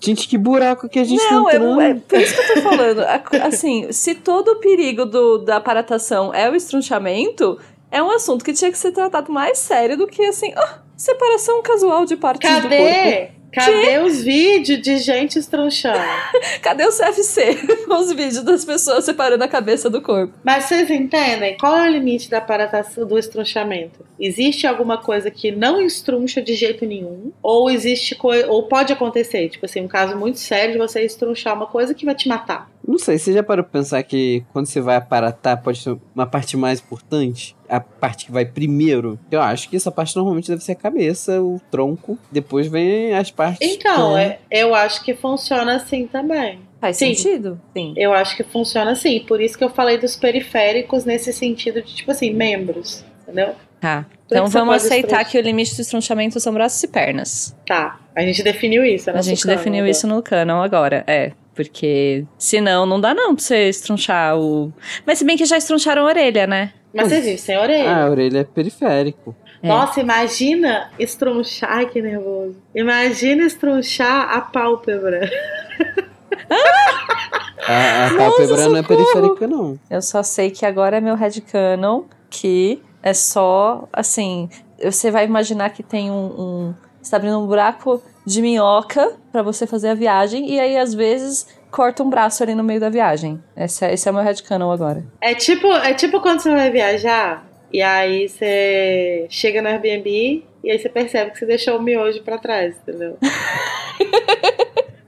Gente, que buraco que a gente Não, tá entrando. é por isso que eu tô falando. Assim, se todo o perigo do, da aparatação é o estrunchamento, é um assunto que tinha que ser tratado mais sério do que, assim, ah, separação casual de partes do corpo. Cadê? Cadê os vídeos de gente estrunchando? Cadê o CFC com os vídeos das pessoas separando a cabeça do corpo? Mas vocês entendem? Qual é o limite da aparatação do estrunchamento? Existe alguma coisa que não estruncha de jeito nenhum? Ou existe coi- ou pode acontecer, tipo assim, um caso muito sério de você estrunchar uma coisa que vai te matar. Não sei, você já parou pra pensar que quando você vai aparatar pode ser uma parte mais importante? A parte que vai primeiro? Eu acho que essa parte normalmente deve ser a cabeça, o tronco. Depois vem as partes. Então, É. é, eu acho que funciona assim também. Faz Sim. sentido? Sim. Eu acho que funciona assim. Por isso que eu falei dos periféricos nesse sentido de, tipo assim, membros. Entendeu? Tá. Então vamos aceitar que o limite do estrunchamento são braços e pernas. Tá. A gente definiu isso, né? A gente definiu isso no canon agora, é. Porque senão não dá não pra você estrunchar o. Mas se bem que já estruncharam a orelha, né? Mas você vive sem orelha. Ah, a orelha é periférico. É. Nossa, imagina estrunchar. Ai, que nervoso. Imagina estrunchar a pálpebra. A, a Nossa, pálpebra não é periférica, não. Eu só sei que agora é meu headcanon, que é só, assim, você vai imaginar que tem um... um você tá abrindo um buraco de minhoca pra você fazer a viagem, e aí, às vezes, corta um braço ali no meio da viagem. Esse é, esse é o meu headcanon agora. É tipo, é tipo quando você vai viajar e aí você chega no Airbnb e aí você percebe que você deixou o miojo pra trás, entendeu?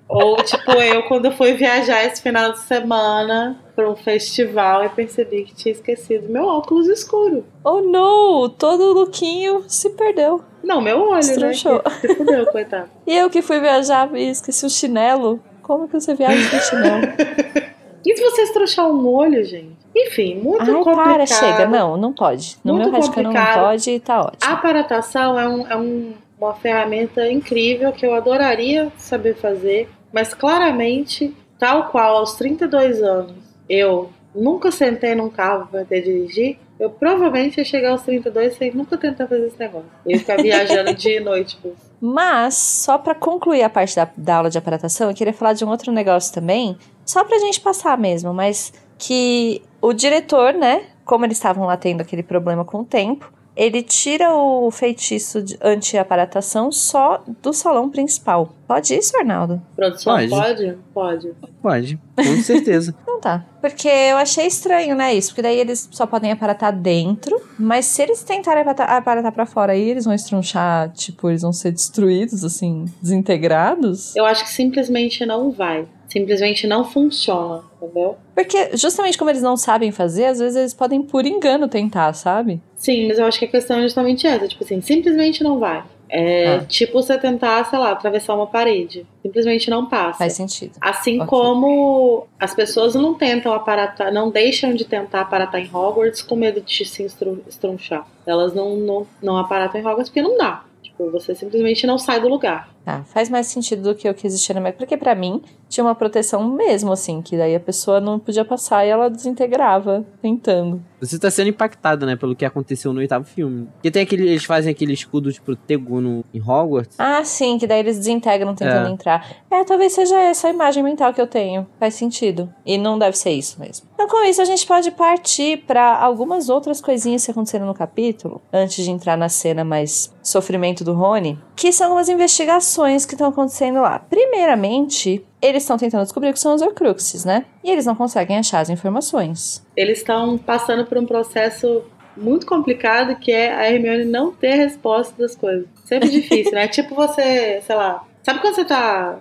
Ou tipo eu quando fui viajar esse final de semana pra um festival e percebi que tinha esquecido meu óculos escuro. Oh, no! Todo lookinho se perdeu. Não, meu olho, Estrunchou. né? Que se fudeu, coitado. E eu que fui viajar e esqueci o chinelo. Como que você viaja sem chinelo? E se você estrunchar um olho, gente? Enfim, muito Ai, complicado. para, chega. Não, não pode. No Muito meu headcanon não pode e tá ótimo. A aparatação é, um- é um- uma ferramenta incrível que eu adoraria saber fazer, mas claramente, tal qual aos 32 anos, eu nunca sentei num carro para ter dirigir, eu provavelmente ia chegar aos 32 sem nunca tentar fazer esse negócio. Eu ia ficar viajando dia e noite. Tipo. Mas, só pra concluir a parte da, da aula de aparatação, eu queria falar de um outro negócio também, só pra gente passar mesmo, mas que o diretor, né, como eles estavam lá tendo aquele problema com o tempo, ele tira o feitiço de anti-aparatação só do salão principal. Pode isso, Arnaldo? Produção, Pode. pode? Pode. Pode, com certeza. Então tá. Porque eu achei estranho, né, isso? Porque daí eles só podem aparatar dentro, mas se eles tentarem aparatar, aparatar pra fora aí, eles vão estrunchar, tipo, eles vão ser destruídos, assim, desintegrados. Eu acho que simplesmente não vai. Simplesmente não funciona, entendeu? Porque justamente como eles não sabem fazer, às vezes eles podem por engano tentar, sabe? Sim, mas eu acho que a questão é justamente essa. Tipo assim, simplesmente não vai. É Ah. tipo você tentar, sei lá, atravessar uma parede. Simplesmente não passa. Faz sentido. Assim como as pessoas não tentam aparatar, não deixam de tentar aparatar em Hogwarts com medo de se estru- estrunchar. Elas não, não, não aparatam em Hogwarts porque não dá. Tipo, você simplesmente não sai do lugar. Tá, faz mais sentido do que o que existia na minha. Porque pra mim tinha uma proteção mesmo, assim, que daí a pessoa não podia passar e ela desintegrava tentando. Você tá sendo impactado, né, pelo que aconteceu no oitavo filme. Porque tem aquele, eles fazem aquele escudo, tipo, Tegu no, em Hogwarts. Ah, sim, que daí eles desintegram tentando É. entrar. É, talvez seja essa a imagem mental que eu tenho. Faz sentido. E não deve ser isso mesmo. Com isso, a gente pode partir pra algumas outras coisinhas que aconteceram no capítulo, antes de entrar na cena mais sofrimento do Rony, que são algumas investigações que estão acontecendo lá. Primeiramente, eles estão tentando descobrir o que são os Horcruxes, né? E eles não conseguem achar as informações. Eles estão passando por um processo muito complicado que é a Hermione não ter resposta das coisas. Sempre difícil, né? tipo você, sei lá. Sabe quando você tá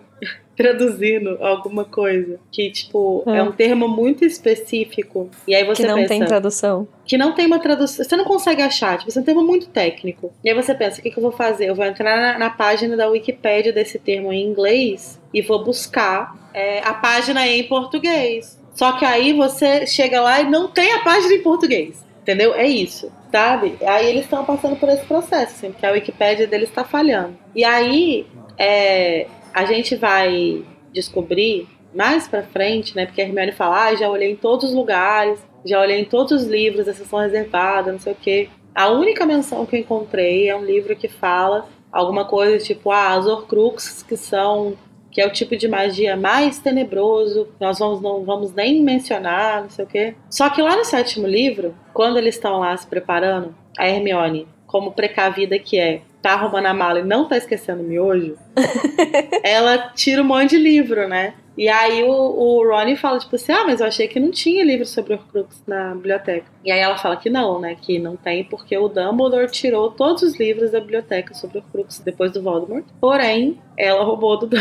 traduzindo alguma coisa que, tipo, é É. um termo muito específico e aí você que não pensa tem tradução. que não tem uma tradução, você não consegue achar, tipo, é um termo muito técnico. E aí você pensa, o que, que eu vou fazer? Eu vou entrar na, na página da Wikipédia desse termo em inglês e vou buscar é, a página em português. Só que aí você chega lá e não tem a página em português. Entendeu? É isso, sabe? Aí eles estão passando por esse processo, assim, porque a Wikipédia deles está falhando. E aí é, a gente vai descobrir mais pra frente, né? Porque a Hermione fala, ah, já olhei em todos os lugares, já olhei em todos os livros, a sessão reservada, não sei o quê. A única menção que eu encontrei é um livro que fala alguma coisa tipo, ah, as Horcruxes, que são que é o tipo de magia mais tenebroso, nós vamos, não vamos nem mencionar, não sei o quê. Só que lá no sétimo livro, quando eles estão lá se preparando, a Hermione, como precavida que é, tá arrumando a mala e não tá esquecendo o miojo, ela tira um monte de livro, né? E aí o, o Ronnie fala, tipo assim, ah, mas eu achei que não tinha livro sobre Horcrux na biblioteca. E aí ela fala que não, né? Que não tem porque o Dumbledore tirou todos os livros da biblioteca sobre Horcrux depois do Voldemort. Porém, ela roubou do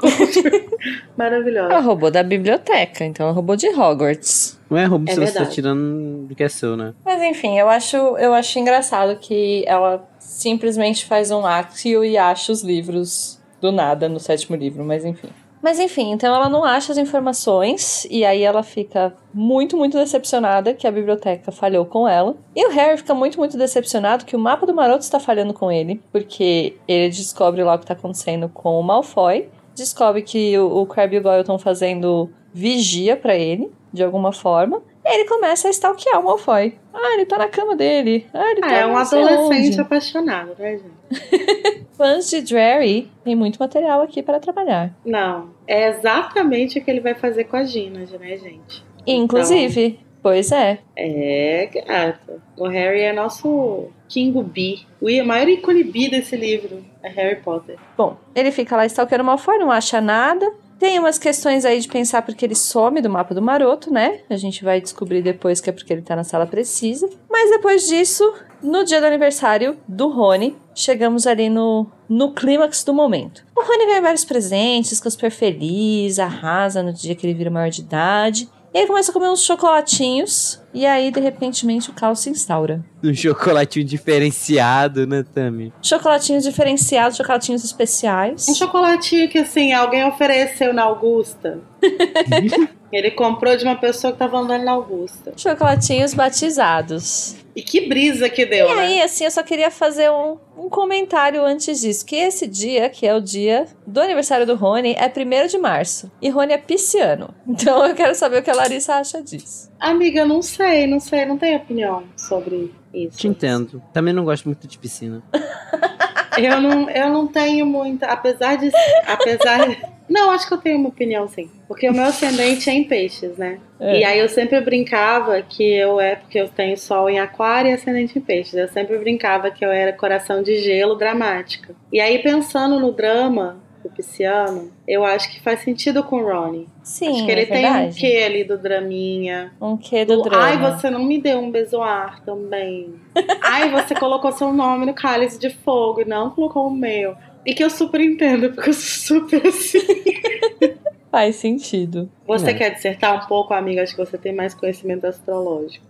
Dumbledore. Maravilhosa. Ela roubou da biblioteca, então ela roubou de Hogwarts. Não é roubo É se você tá verdade. tirando do que é seu, né? Mas enfim, eu acho, eu acho engraçado que ela simplesmente faz um acto e acha os livros do nada no sétimo livro, mas enfim. Mas enfim, então ela não acha as informações e aí ela fica muito, muito decepcionada que a biblioteca falhou com ela. E o Harry fica muito, muito decepcionado que o mapa do Maroto está falhando com ele, porque ele descobre lá o que está acontecendo com o Malfoy, descobre que o, o Crabbe e o Goyle estão fazendo vigia para ele, de alguma forma. E ele começa a stalkear o Malfoy. Ah, ele tá na cama dele. Ah, ele Ah, tá é um adolescente onde. apaixonado, né, gente? Fãs de Drarry tem muito material aqui para trabalhar. Não, é exatamente o que ele vai fazer com a Gina, né, gente? Inclusive, pois é. É, gata. O Harry é nosso King B. O maior ícone B desse livro é Harry Potter. Bom, ele fica lá stalkeando o Malfoy, não acha nada. Tem umas questões aí de pensar porque ele some do mapa do maroto, né? A gente vai descobrir depois que é porque ele tá na sala precisa. Mas depois disso, no dia do aniversário do Rony, chegamos ali no, no clímax do momento. O Rony ganha vários presentes, fica super feliz, arrasa no dia que ele vira maior de idade. E aí começa a comer uns chocolatinhos. E aí, de repentemente, o caos se instaura. Um chocolatinho diferenciado, né, Tami? Chocolatinhos diferenciados, chocolatinhos especiais. Um chocolatinho que, assim, alguém ofereceu na Augusta. ele comprou de uma pessoa que tava andando na Augusta. Chocolatinhos batizados. E que brisa que deu, E né? aí, assim, eu só queria fazer um, um comentário antes disso. Que esse dia, que é o dia do aniversário do Rony, é 1 de março. E Rony é pisciano. Então eu quero saber o que a Larissa acha disso. Amiga, não sei, não sei, não tenho opinião sobre isso. Te entendo. Também não gosto muito de piscina. Eu não, eu não tenho muita. Apesar de. Apesar. Não, acho que eu tenho uma opinião, sim. Porque o meu ascendente é em peixes, né? É. E aí eu sempre brincava que eu é porque eu tenho sol em aquário e ascendente em peixes. Eu sempre brincava que eu era coração de gelo dramática. E aí, pensando no drama Pisciano, eu acho que faz sentido com o Ronnie. Sim, acho que ele é tem um quê ali do draminha. Um quê do Do, drama. Ai, você não me deu um bezoar também. Ai, você colocou seu nome no cálice de fogo e não colocou o meu. E que eu super entendo, porque eu sou super assim. Faz sentido. Você É. quer dissertar um pouco, amiga? Acho que você tem mais conhecimento astrológico.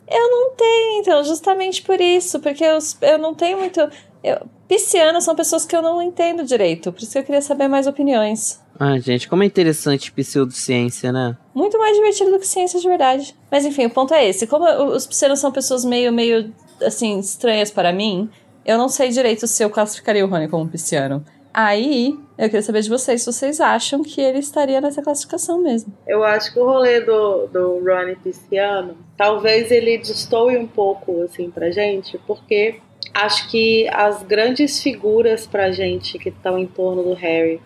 Então, justamente por isso. Porque eu, eu não tenho muito... Eu, piscianos são pessoas que eu não entendo direito. Por isso que eu queria saber mais opiniões. Ah, gente, como é interessante pseudociência, né? Muito mais divertido do que ciência de verdade. Mas enfim, o ponto é esse. Como os piscianos são pessoas meio, meio, assim, estranhas para mim, eu não sei direito se eu classificaria o Rony como pisciano. Aí, eu queria saber de vocês se vocês acham que ele estaria nessa classificação mesmo. Eu acho que o rolê do, do Ronnie Pisciano, talvez ele destoe um pouco, assim, pra gente, porque acho que as grandes figuras pra gente que estão em torno do Harry,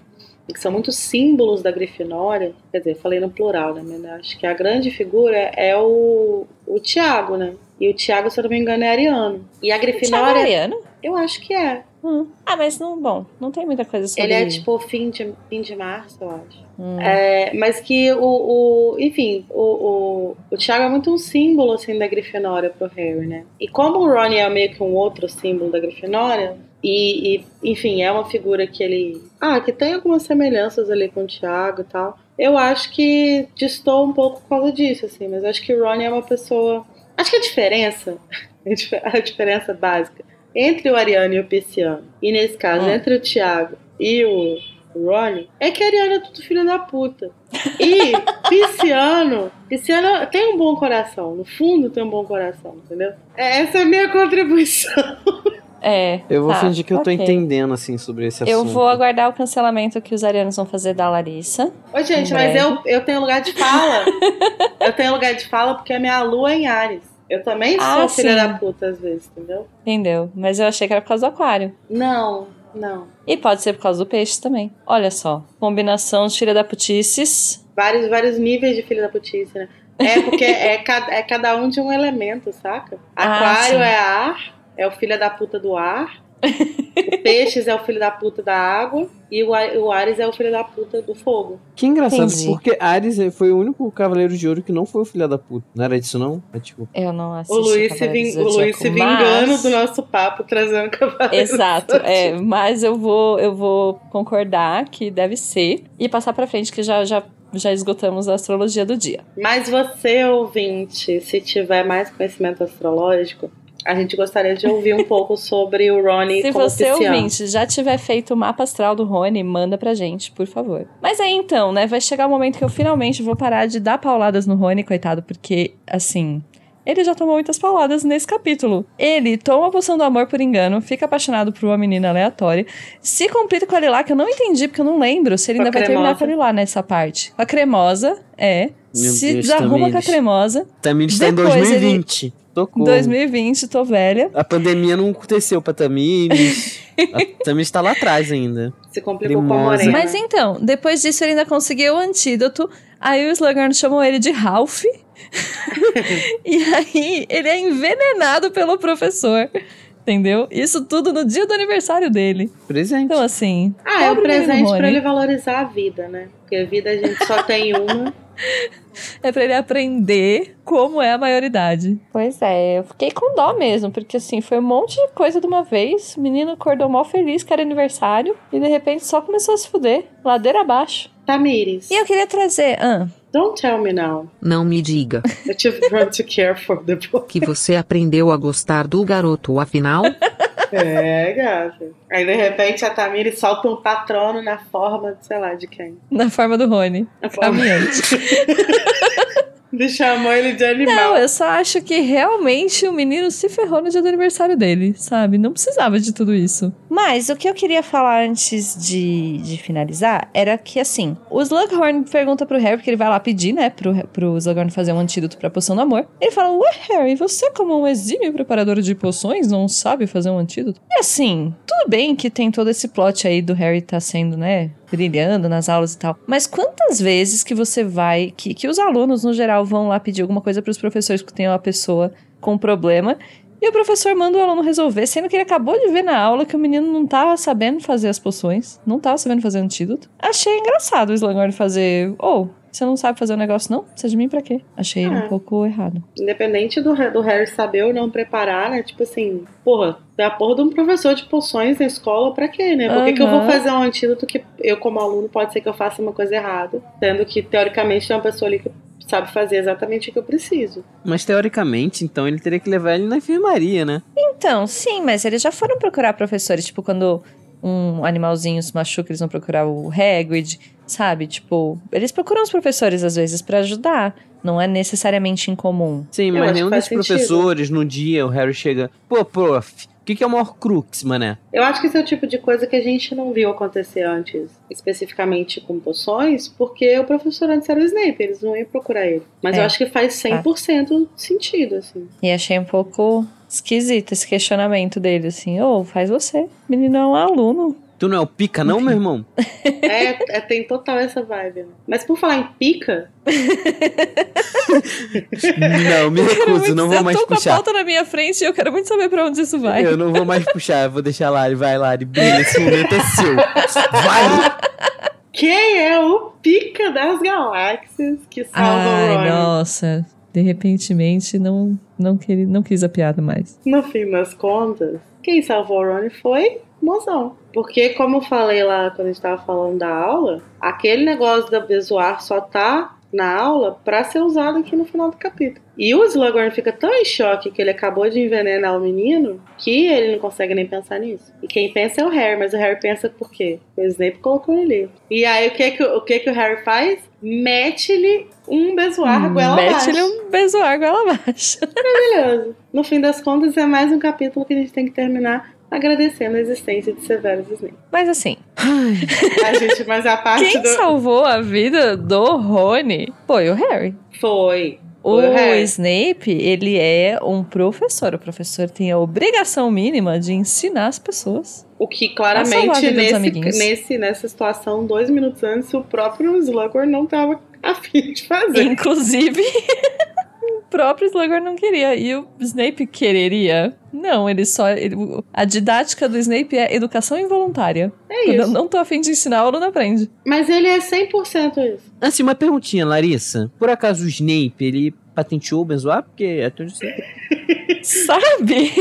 e que são muitos símbolos da Grifinória, quer dizer, falei no plural, né, mas acho que a grande figura é o, o Tiago, né? E o Tiago, se eu não me engano, é ariano. E a Thiago Grifinória, Ariano? eu acho que é. Hum. Ah, mas não, bom, não tem muita coisa sobre Ele é tipo fim de, fim de março, eu acho. Hum. É, mas que o, o enfim, o, o, o Thiago é muito um símbolo assim da Grifinória pro Harry, né? E como o Ron é meio que um outro símbolo da Grifinória, e, e, enfim, é uma figura que ele, ah, que tem algumas semelhanças ali com o Thiago e tal. Eu acho que distou um pouco por causa disso, assim, mas acho que o Ron é uma pessoa, acho que a diferença, a diferença básica entre o Ariano e o Pisciano, e nesse caso, Hum. entre o Thiago e o Ronnie, é que a Ariana é tudo filho da puta. E Pisciano, Pisciano tem um bom coração, no fundo tem um bom coração, entendeu? É, Essa é a minha contribuição. É. Eu vou tá, fingir que eu tô entendendo, assim, sobre esse Eu assunto. vou aguardar o cancelamento que os arianos vão fazer da Larissa. Ô, gente, mas breve. eu, eu tenho lugar de fala. eu tenho lugar de fala porque a minha lua é em Ares. Eu também sou Ah, filha sim. da puta às vezes, entendeu? Entendeu? Mas eu achei que era por causa do aquário. Não, não. E pode ser por causa do peixe também. Olha só. Combinação de filha da putices. Vários, vários níveis de filha da putice, né? É porque é, ca- é cada um de um elemento, saca? Ah, Aquário sim. é ar, é o filho da puta do ar. O peixes é o filho da puta da água. E o, Ares é o filho da puta do fogo. Que engraçado, Entendi. porque Ares foi o único Cavaleiro de Ouro que não foi o filho da puta. Não era disso, não? É tipo. Eu não assisti O Luiz, se, ving, do o Luiz se vingando mas- do nosso papo, trazendo cavaleiro. Exato, é, mas eu vou, eu vou concordar que deve ser e passar pra frente que já, já, já esgotamos a astrologia do dia. Mas você, ouvinte, se tiver mais conhecimento astrológico, a gente gostaria de ouvir um pouco sobre o Ronnie Se como você, pisciano. ouvinte, já tiver feito o mapa astral do Rony, manda pra gente, por favor. Mas aí então, né, vai chegar o momento que eu finalmente vou parar de dar pauladas no Rony, coitado, porque, assim, ele já tomou muitas pauladas nesse capítulo. Ele toma a poção do amor por engano, fica apaixonado por uma menina aleatória, se complica com a Lilá, que eu não entendi, porque eu não lembro se ele Com ainda vai terminar com a Lilá nessa parte. Com a cremosa, é. Meu se Deus, desarruma com a Tamires. cremosa. Tamir está em Depois ele- 2020. Tocou. 2020, tô velha. A pandemia não aconteceu pra Tamires. a Tamires tá lá atrás ainda. Se complicou com a. Morena. Mas então, depois disso ele ainda conseguiu o antídoto. Aí o Slughorn chamou ele de Ralph. e aí ele é envenenado pelo professor. Entendeu? Isso tudo no dia do aniversário dele. Presente. Então, assim. Ah, é um menino presente pra ele valorizar a vida, né? Porque a vida a gente só tem uma. É pra ele aprender como é a maioridade. Pois é, eu fiquei com dó mesmo, porque assim, foi um monte de coisa de uma vez. O menino acordou mal feliz que era aniversário e de repente só começou a se fuder, ladeira abaixo. Tamires, E eu queria trazer. Ah, don't tell me now Não me diga that you've grown to care for the book. que você aprendeu a gostar do garoto, afinal. É, gata. Aí, de repente, a Tamires solta um patrono na forma, sei lá, de quem? na forma do Rony. Na forma... Caminhante. Ele chamou ele de Não, animal. eu só acho que realmente o menino se ferrou no dia do aniversário dele, sabe? Não precisava de tudo isso. Mas o que eu queria falar antes de, de finalizar era que, assim, o Slughorn pergunta pro Harry, porque ele vai lá pedir, né, pro, pro Slughorn fazer um antídoto pra poção do amor. Ele fala, ué, Harry, você como um exímio preparador de poções não sabe fazer um antídoto? E assim, tudo bem que tem todo esse plot aí do Harry tá sendo, né, brilhando nas aulas e tal. Mas quantas vezes que você vai, que, que os alunos no geral vão lá pedir alguma coisa pros professores que tem uma pessoa com problema e o professor manda o aluno resolver, sendo que ele acabou de ver na aula que o menino não tava sabendo fazer as poções, não tava sabendo fazer antídoto. Achei engraçado o Slughorn fazer, ou, você não sabe fazer o negócio não? Precisa de mim pra quê? Achei ele Ah. um pouco errado. Independente do, do Harry saber ou não preparar, né? Tipo assim, porra, tem a porra de um professor de poções na escola pra quê, né? Por que, que eu vou fazer um antídoto que eu, como aluno, pode ser que eu faça uma coisa errada, sendo que, teoricamente, tem uma pessoa ali que sabe fazer exatamente o que eu preciso. Mas teoricamente, então ele teria que levar ele na enfermaria, né? Então, sim, mas eles já foram procurar professores, tipo, quando um animalzinho se machuca, eles vão procurar o Hagrid, sabe? Tipo, eles procuram os professores às vezes pra ajudar. Não é necessariamente incomum. Sim, Eu mas nenhum sentido. professores, no dia, o Harry chega. Pô, prof, o que, que é o maior crux, mané? Eu acho que esse é o tipo de coisa que a gente não viu acontecer antes, especificamente com poções, porque o professor antes era o Snape, eles não iam procurar ele. Mas É. eu acho que faz 100% sentido, assim. E achei um pouco esquisito esse questionamento dele, assim, ô, faz você. Menino é um aluno. Tu não é o pica, não, meu irmão? É, é, tem total essa vibe. Né? Mas por falar em pica, Não, me recuso, não vou eu mais tô com a puxar. pauta na minha frente e eu quero muito saber pra onde isso vai. Eu não vou mais puxar, vou deixar lá, ele vai lá, ele brilha, esse momento é seu. Vai! quem é o pica das galáxias que salva o Ai, Ron? nossa. De repentemente, não, não, queria, não quis a piada mais. No fim das contas, quem salvou o Ron foi mozão. Porque, como eu falei lá quando a gente tava falando da aula, aquele negócio da Bezoar só tá na aula pra ser usado aqui no final do capítulo. E o Slughorn fica tão em choque que ele acabou de envenenar o menino que ele não consegue nem pensar nisso. E quem pensa é o Harry, mas o Harry pensa por quê? O Snape colocou ele. E aí o que que, o, que, que o Harry faz? Mete-lhe um Bezoar goela abaixo. Mete-lhe um beijo água ela abaixo. Maravilhoso. No fim das contas, é mais um capítulo que a gente tem que terminar agradecendo a existência de Severus Snape. Mas assim, A gente, mas a parte quem do... salvou a vida do Rony foi o Harry. Foi. O o Harry. Snape, ele é um professor. O professor tem a obrigação mínima de ensinar as pessoas. O que claramente nesse, nesse, nessa situação, dois minutos antes, o próprio Slughorn não tava afim de fazer. Inclusive, próprio Slughorn não queria. E o Snape quereria? Não, ele só... ele- a didática do Snape é educação involuntária. É Quando eu isso. não tô afim de ensinar, o aluno aprende. Mas ele é 100% isso. Assim, uma perguntinha, Larissa. Por acaso o Snape, ele patenteou o Benzoar? Porque até onde eu sei. Sabe?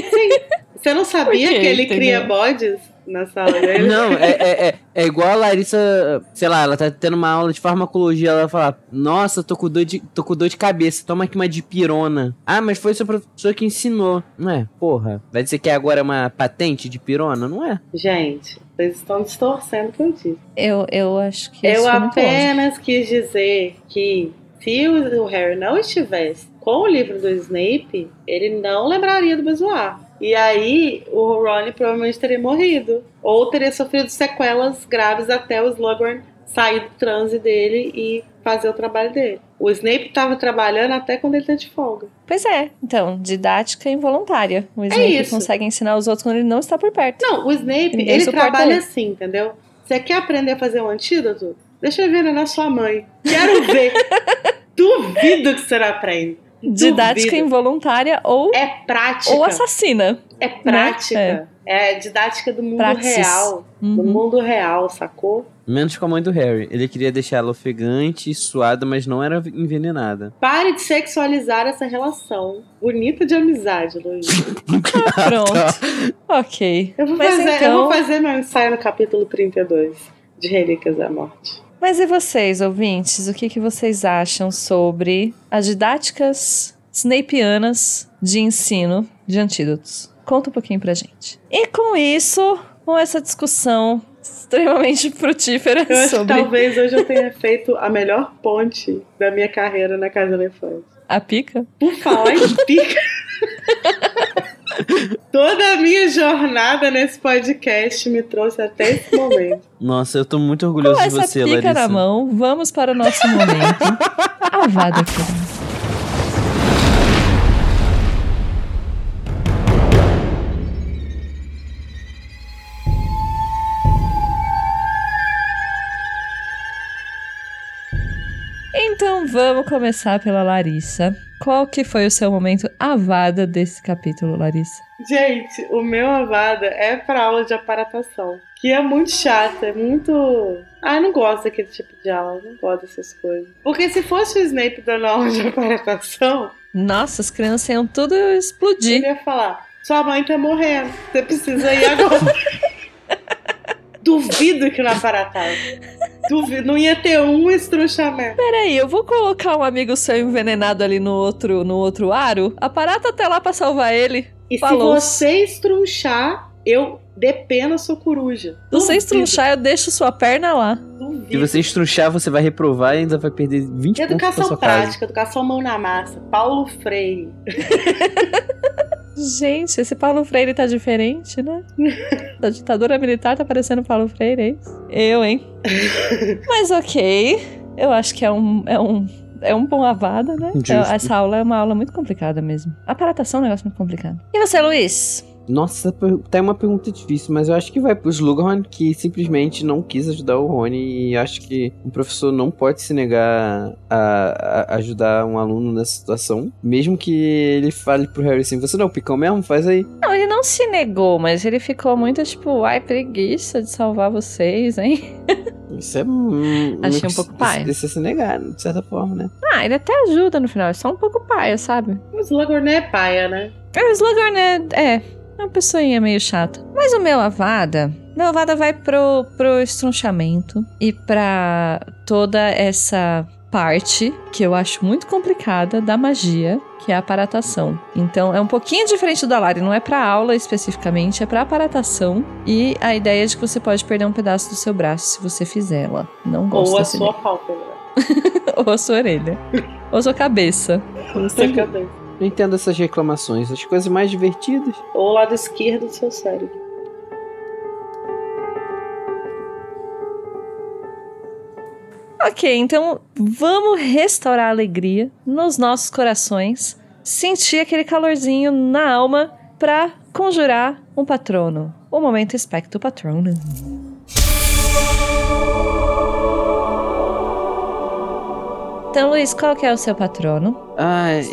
Você não sabia que ele Entendeu? cria bodes na sala dele. Não, é, é, é, é igual a Larissa, sei lá, ela tá tendo uma aula de farmacologia, ela fala, nossa, tô com dor de, tô com dor de cabeça, toma aqui uma dipirona. Ah, mas foi o seu professor que ensinou. Não é? Porra, vai dizer que agora é uma patente de pirona? Não é? Gente, vocês estão distorcendo o que eu disse. Eu, eu acho que Eu é apenas quis dizer que se o o Harry não estivesse com o livro do Snape, ele não lembraria do Bezoar. E aí o Ron provavelmente teria morrido. Ou teria sofrido sequelas graves até o Slughorn sair do transe dele e fazer o trabalho dele. O Snape estava trabalhando até quando ele tá de folga. Pois é, então, didática involuntária. O Snape isso. consegue ensinar os outros quando ele não está por perto. Não, o Snape, Ninguém ele trabalha ele. assim, entendeu? Você quer aprender a fazer um antídoto? Deixa eu ver na sua mãe. Quero ver. Duvido que você não aprende. Didática Duvido. involuntária ou, É prática. ou assassina. É prática. Né? É. didática do mundo Praxis. real. Do Uhum. mundo real, sacou? Menos com a mãe do Harry. Ele queria deixar ela ofegante e suada, mas não era envenenada. Pare de sexualizar essa relação bonita de amizade, Luiz. Pronto. ok. Eu vou, Mas fazer, eu então- vou fazer meu ensaio no capítulo 32 de Relíquias da Morte. Mas e vocês, ouvintes? O que, que vocês acham sobre as didáticas snapeanas de ensino de antídotos? Conta um pouquinho pra gente. E com isso, com essa discussão extremamente frutífera Eu acho sobre que talvez hoje eu tenha feito a melhor ponte da minha carreira na Casa Elefante. a pica. Por falar em pica. Toda a minha jornada nesse podcast me trouxe até esse momento. Nossa, eu tô muito orgulhoso Com de essa você, pica Larissa. na mão, vamos para o nosso momento. a Vada Então vamos começar pela Larissa. Qual que foi o seu momento avada desse capítulo, Larissa? Gente, o meu avada é pra aula de aparatação. Que é muito chata, é muito. Ah, eu não gosto daquele tipo de aula, não gosto dessas coisas. Porque se fosse o Snape dando aula de aparatação, Nossa, as crianças iam tudo explodir. ele ia falar: sua mãe tá morrendo, você precisa ir agora. Duvido que não aparatava. Duvido, não ia ter um estruchamento. Peraí, eu vou colocar um amigo seu envenenado ali no outro, no outro aro. Aparata até lá pra salvar ele. E Falou. se você estrunchar, eu de pena sou coruja. Se você estrunchar, eu deixo sua perna lá. Duvido. Se você estruchar, você vai reprovar e ainda vai perder 20 pontos pra Educação sua casa. prática, educação mão na massa. Paulo Freire. Gente, esse Paulo Freire tá diferente, né? da ditadura militar tá parecendo Paulo Freire, é isso? Eu, hein? Mas ok. Eu acho que é um. É um é um bom avada, né? É- Essa aula é uma aula muito complicada mesmo. Aparatação é um negócio muito complicado. E você, Luiz? Nossa, tá uma pergunta difícil, mas eu acho que vai pro Slughorn, que simplesmente não quis ajudar o Rony, e acho que o professor não pode se negar a, a ajudar um aluno nessa situação, mesmo que ele fale pro Harry assim, você não é o picão mesmo? Faz aí. Não, ele não se negou, mas ele ficou muito tipo, ai, preguiça de salvar vocês, hein? Isso é... Achei um pouco pai. Isso é se negar, de certa forma, né? Ah, ele até ajuda no final, é só um pouco paia, sabe? O Slughorn é paia, né? É, O Slughorn é, é uma pessoinha meio chata. Mas o meu Avada, meu Avada vai pro, pro estrunchamento e pra toda essa parte que eu acho muito complicada da magia, que é a aparatação. Então é um pouquinho diferente da Lari, não é pra aula especificamente, é pra aparatação e a ideia de que você pode perder um pedaço do seu braço se você fizer ela. Não gosto Ou a sua pálpebra. ideia. Ou a sua orelha. Ou a sua cabeça. Ou a sua cabeça. Não entendo essas reclamações, as coisas mais divertidas. Ou o lado esquerdo do seu cérebro. Ok, então vamos restaurar a alegria nos nossos corações, sentir aquele calorzinho na alma pra conjurar um patrono. O momento espectro patrono. Então, Luiz, qual que é o seu patrono? Ai,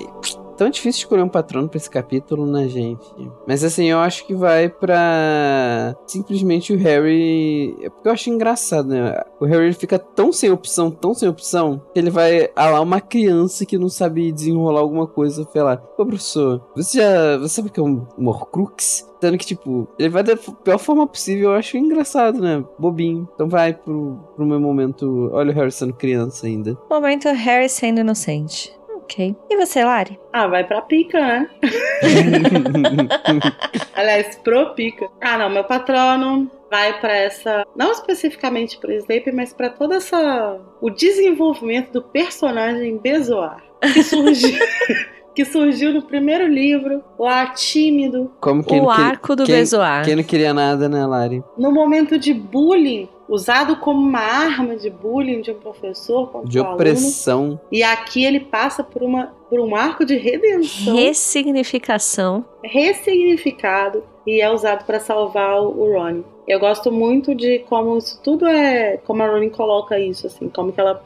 tão difícil escolher um patrono pra esse capítulo, né, gente? Mas assim, eu acho que vai pra. Simplesmente o Harry. É porque eu acho engraçado, né? O Harry fica tão sem opção, tão sem opção, que ele vai alar uma criança que não sabe desenrolar alguma coisa. Sei lá, ô professor, você já. Você sabe o que é um Morcrux? Dando que, tipo, ele vai da pior forma possível, eu acho engraçado, né? Bobinho. Então vai pro, pro meu momento. Olha o Harry sendo criança ainda. Momento Harry sendo inocente. Ok. E você, Lari? Ah, vai pra pica, né? Aliás, pro pica. Ah, não, meu patrono vai pra essa, não especificamente pro Snape, mas pra toda essa o desenvolvimento do personagem Bezoar, que surgiu que surgiu no primeiro livro, lá tímido, Como quem o arco do quem- Bezoar. Quem não queria nada, né, Lari? no momento de bullying, usado como uma arma de bullying de um professor contra De um aluno. opressão. E aqui ele passa por, uma, por um arco de redenção, Ressignificação. ressignificado, e é usado para salvar o Ronnie. Eu gosto muito de como isso tudo é. Como a Rowling coloca isso, assim, como que ela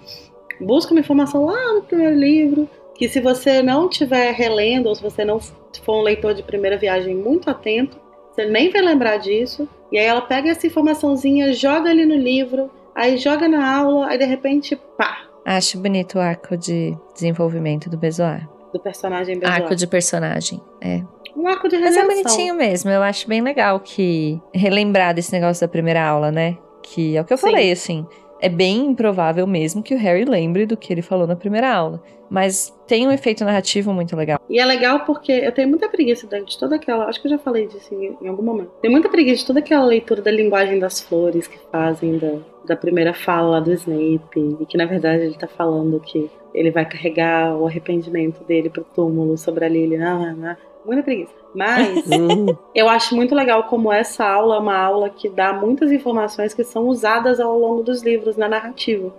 busca uma informação lá no primeiro livro. Que se você não estiver relendo, ou se você não for um leitor de primeira viagem muito atento, você nem vai lembrar disso. E aí ela pega essa informaçãozinha, joga ali no livro, aí joga na aula, aí de repente, pá, Acho bonito o arco de desenvolvimento do Bezoar. do personagem Bezoar. Arco de personagem. É. Um arco de Mas é bonitinho mesmo. Eu acho bem legal que relembrar desse negócio da primeira aula, né? Que é o que eu Sim. falei, assim. É bem improvável mesmo que o Harry lembre do que ele falou na primeira aula. Mas tem um efeito narrativo muito legal. E é legal porque eu tenho muita preguiça de toda aquela. Acho que eu já falei disso em, algum momento. Tenho muita preguiça de toda aquela leitura da linguagem das flores que fazem da, da primeira fala do Snape. E que na verdade ele tá falando que ele vai carregar o arrependimento dele pro túmulo sobre a Lily. Ah, ah, ah. Muita preguiça. Mas Hum, eu acho muito legal como essa aula é uma aula que dá muitas informações que são usadas ao longo dos livros na narrativa.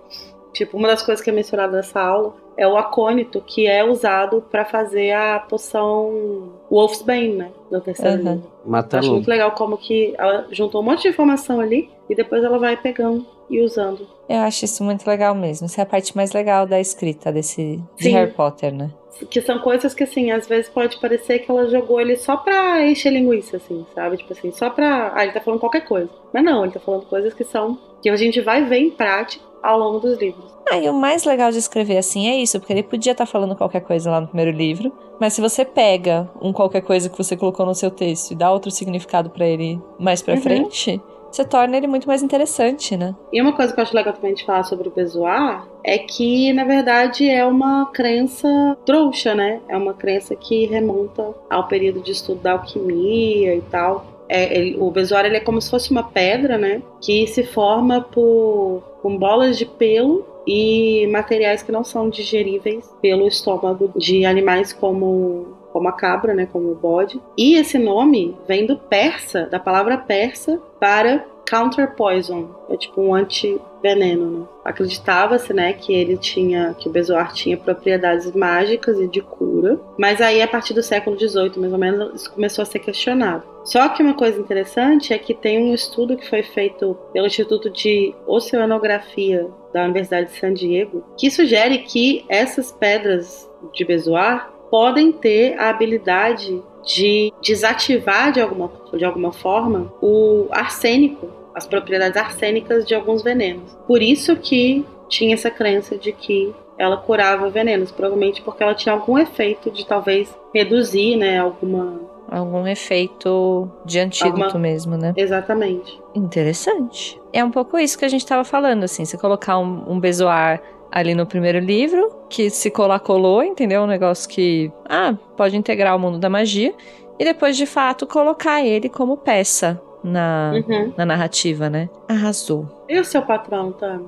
Tipo, uma das coisas que é mencionada nessa aula é o acônito, que é usado pra fazer a poção Wolfsbane, né? No terceiro Aham. livro. acho muito legal como que ela juntou um monte de informação ali e depois ela vai pegando e usando. Eu acho isso muito legal mesmo. Essa é a parte mais legal da escrita desse de. Harry Potter, né? Que são coisas que, assim, às vezes pode parecer que ela jogou ele só pra encher linguiça, assim, sabe? Tipo assim, só pra. Ah, ele tá falando qualquer coisa. Mas não, ele tá falando coisas que são. que a gente vai ver em prática ao longo dos livros. Ah, e o mais legal de escrever assim é isso, porque ele podia estar falando qualquer coisa lá no primeiro livro, mas se você pega um qualquer coisa que você colocou no seu texto e dá outro significado pra ele mais pra Uhum. frente, você torna ele muito mais interessante, né? E uma coisa que eu acho legal também de falar sobre o Bezoar é que, na verdade, é uma crença trouxa, né? É uma crença que remonta ao período de estudo da alquimia e tal. É, ele- o Bezoar ele é como se fosse uma pedra, né? Que se forma por, com bolas de pelo e materiais que não são digeríveis pelo estômago de animais como como a cabra, né, como o bode. E esse nome vem do persa, da palavra persa para counter poison, é tipo um antiveneno, né? Acreditava-se, né, que ele tinha, que o bezoar tinha propriedades mágicas e de cura, mas aí a partir do século XVIII, mais ou menos, isso começou a ser questionado. Só que uma coisa interessante é que tem um estudo que foi feito pelo Instituto de Oceanografia da Universidade de San Diego, que sugere que essas pedras de bezoar podem ter a habilidade de desativar de alguma, de alguma forma o arsênico, as propriedades arsênicas de alguns venenos. Por isso que tinha essa crença de que ela curava venenos, provavelmente porque ela tinha algum efeito de talvez reduzir, né, alguma Algum efeito de antídoto Alguma- mesmo, né? exatamente. Interessante. É um pouco isso que a gente tava falando, assim, você colocar um, um bezoar ali no primeiro livro, que se colar colou, entendeu? Um negócio que, ah, pode integrar o mundo da magia, e depois, de fato, colocar ele como peça na, Uhum. na narrativa, né? Arrasou. E o seu patrão, Thames?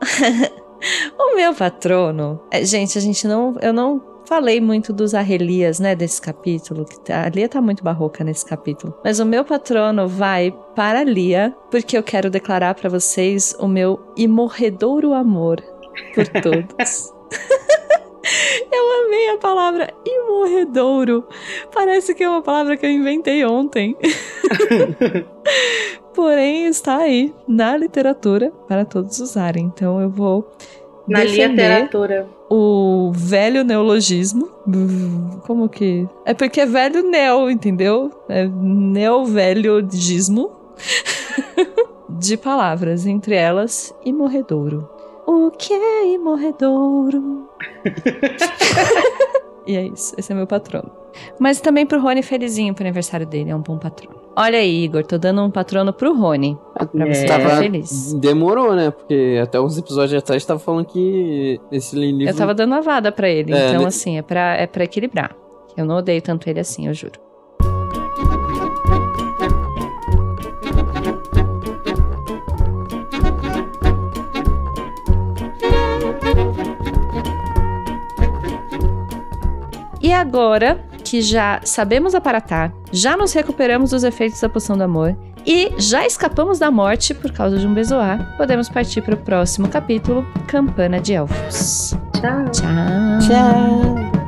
O meu patrono. é, gente, a gente não. Eu não falei muito dos Arrelias, né, desse capítulo. tá- A Lia tá muito barroca nesse capítulo. Mas o meu patrono vai para a Lia, porque eu quero declarar pra vocês o meu imorredouro amor por todos. Eu amei a palavra imorredouro. Parece que é uma palavra que eu inventei ontem. Porém, está aí na literatura para todos usarem. Então eu vou Na literatura. o velho neologismo. Como que. É porque é velho neo, entendeu? É neo-velho-gismo. de palavras, entre elas, imorredouro. O que é imorredouro? e é isso, esse é meu patrono. Mas também pro Rony felizinho pro aniversário dele, é um bom patrono. Olha aí, Igor, tô dando um patrono pro Rony. Pra você É. ficar Tava- feliz. Demorou, né? Porque até uns episódios atrás tava falando que esse livro. Eu tava dando a vada pra ele, É, então né? assim, é pra, é pra equilibrar. Eu não odeio tanto ele assim, eu juro. E agora que já sabemos aparatar, já nos recuperamos dos efeitos da poção do amor e já escapamos da morte por causa de um bezoar, podemos partir para o próximo capítulo, Campana de Elfos. Tchau. Tchau. Tchau.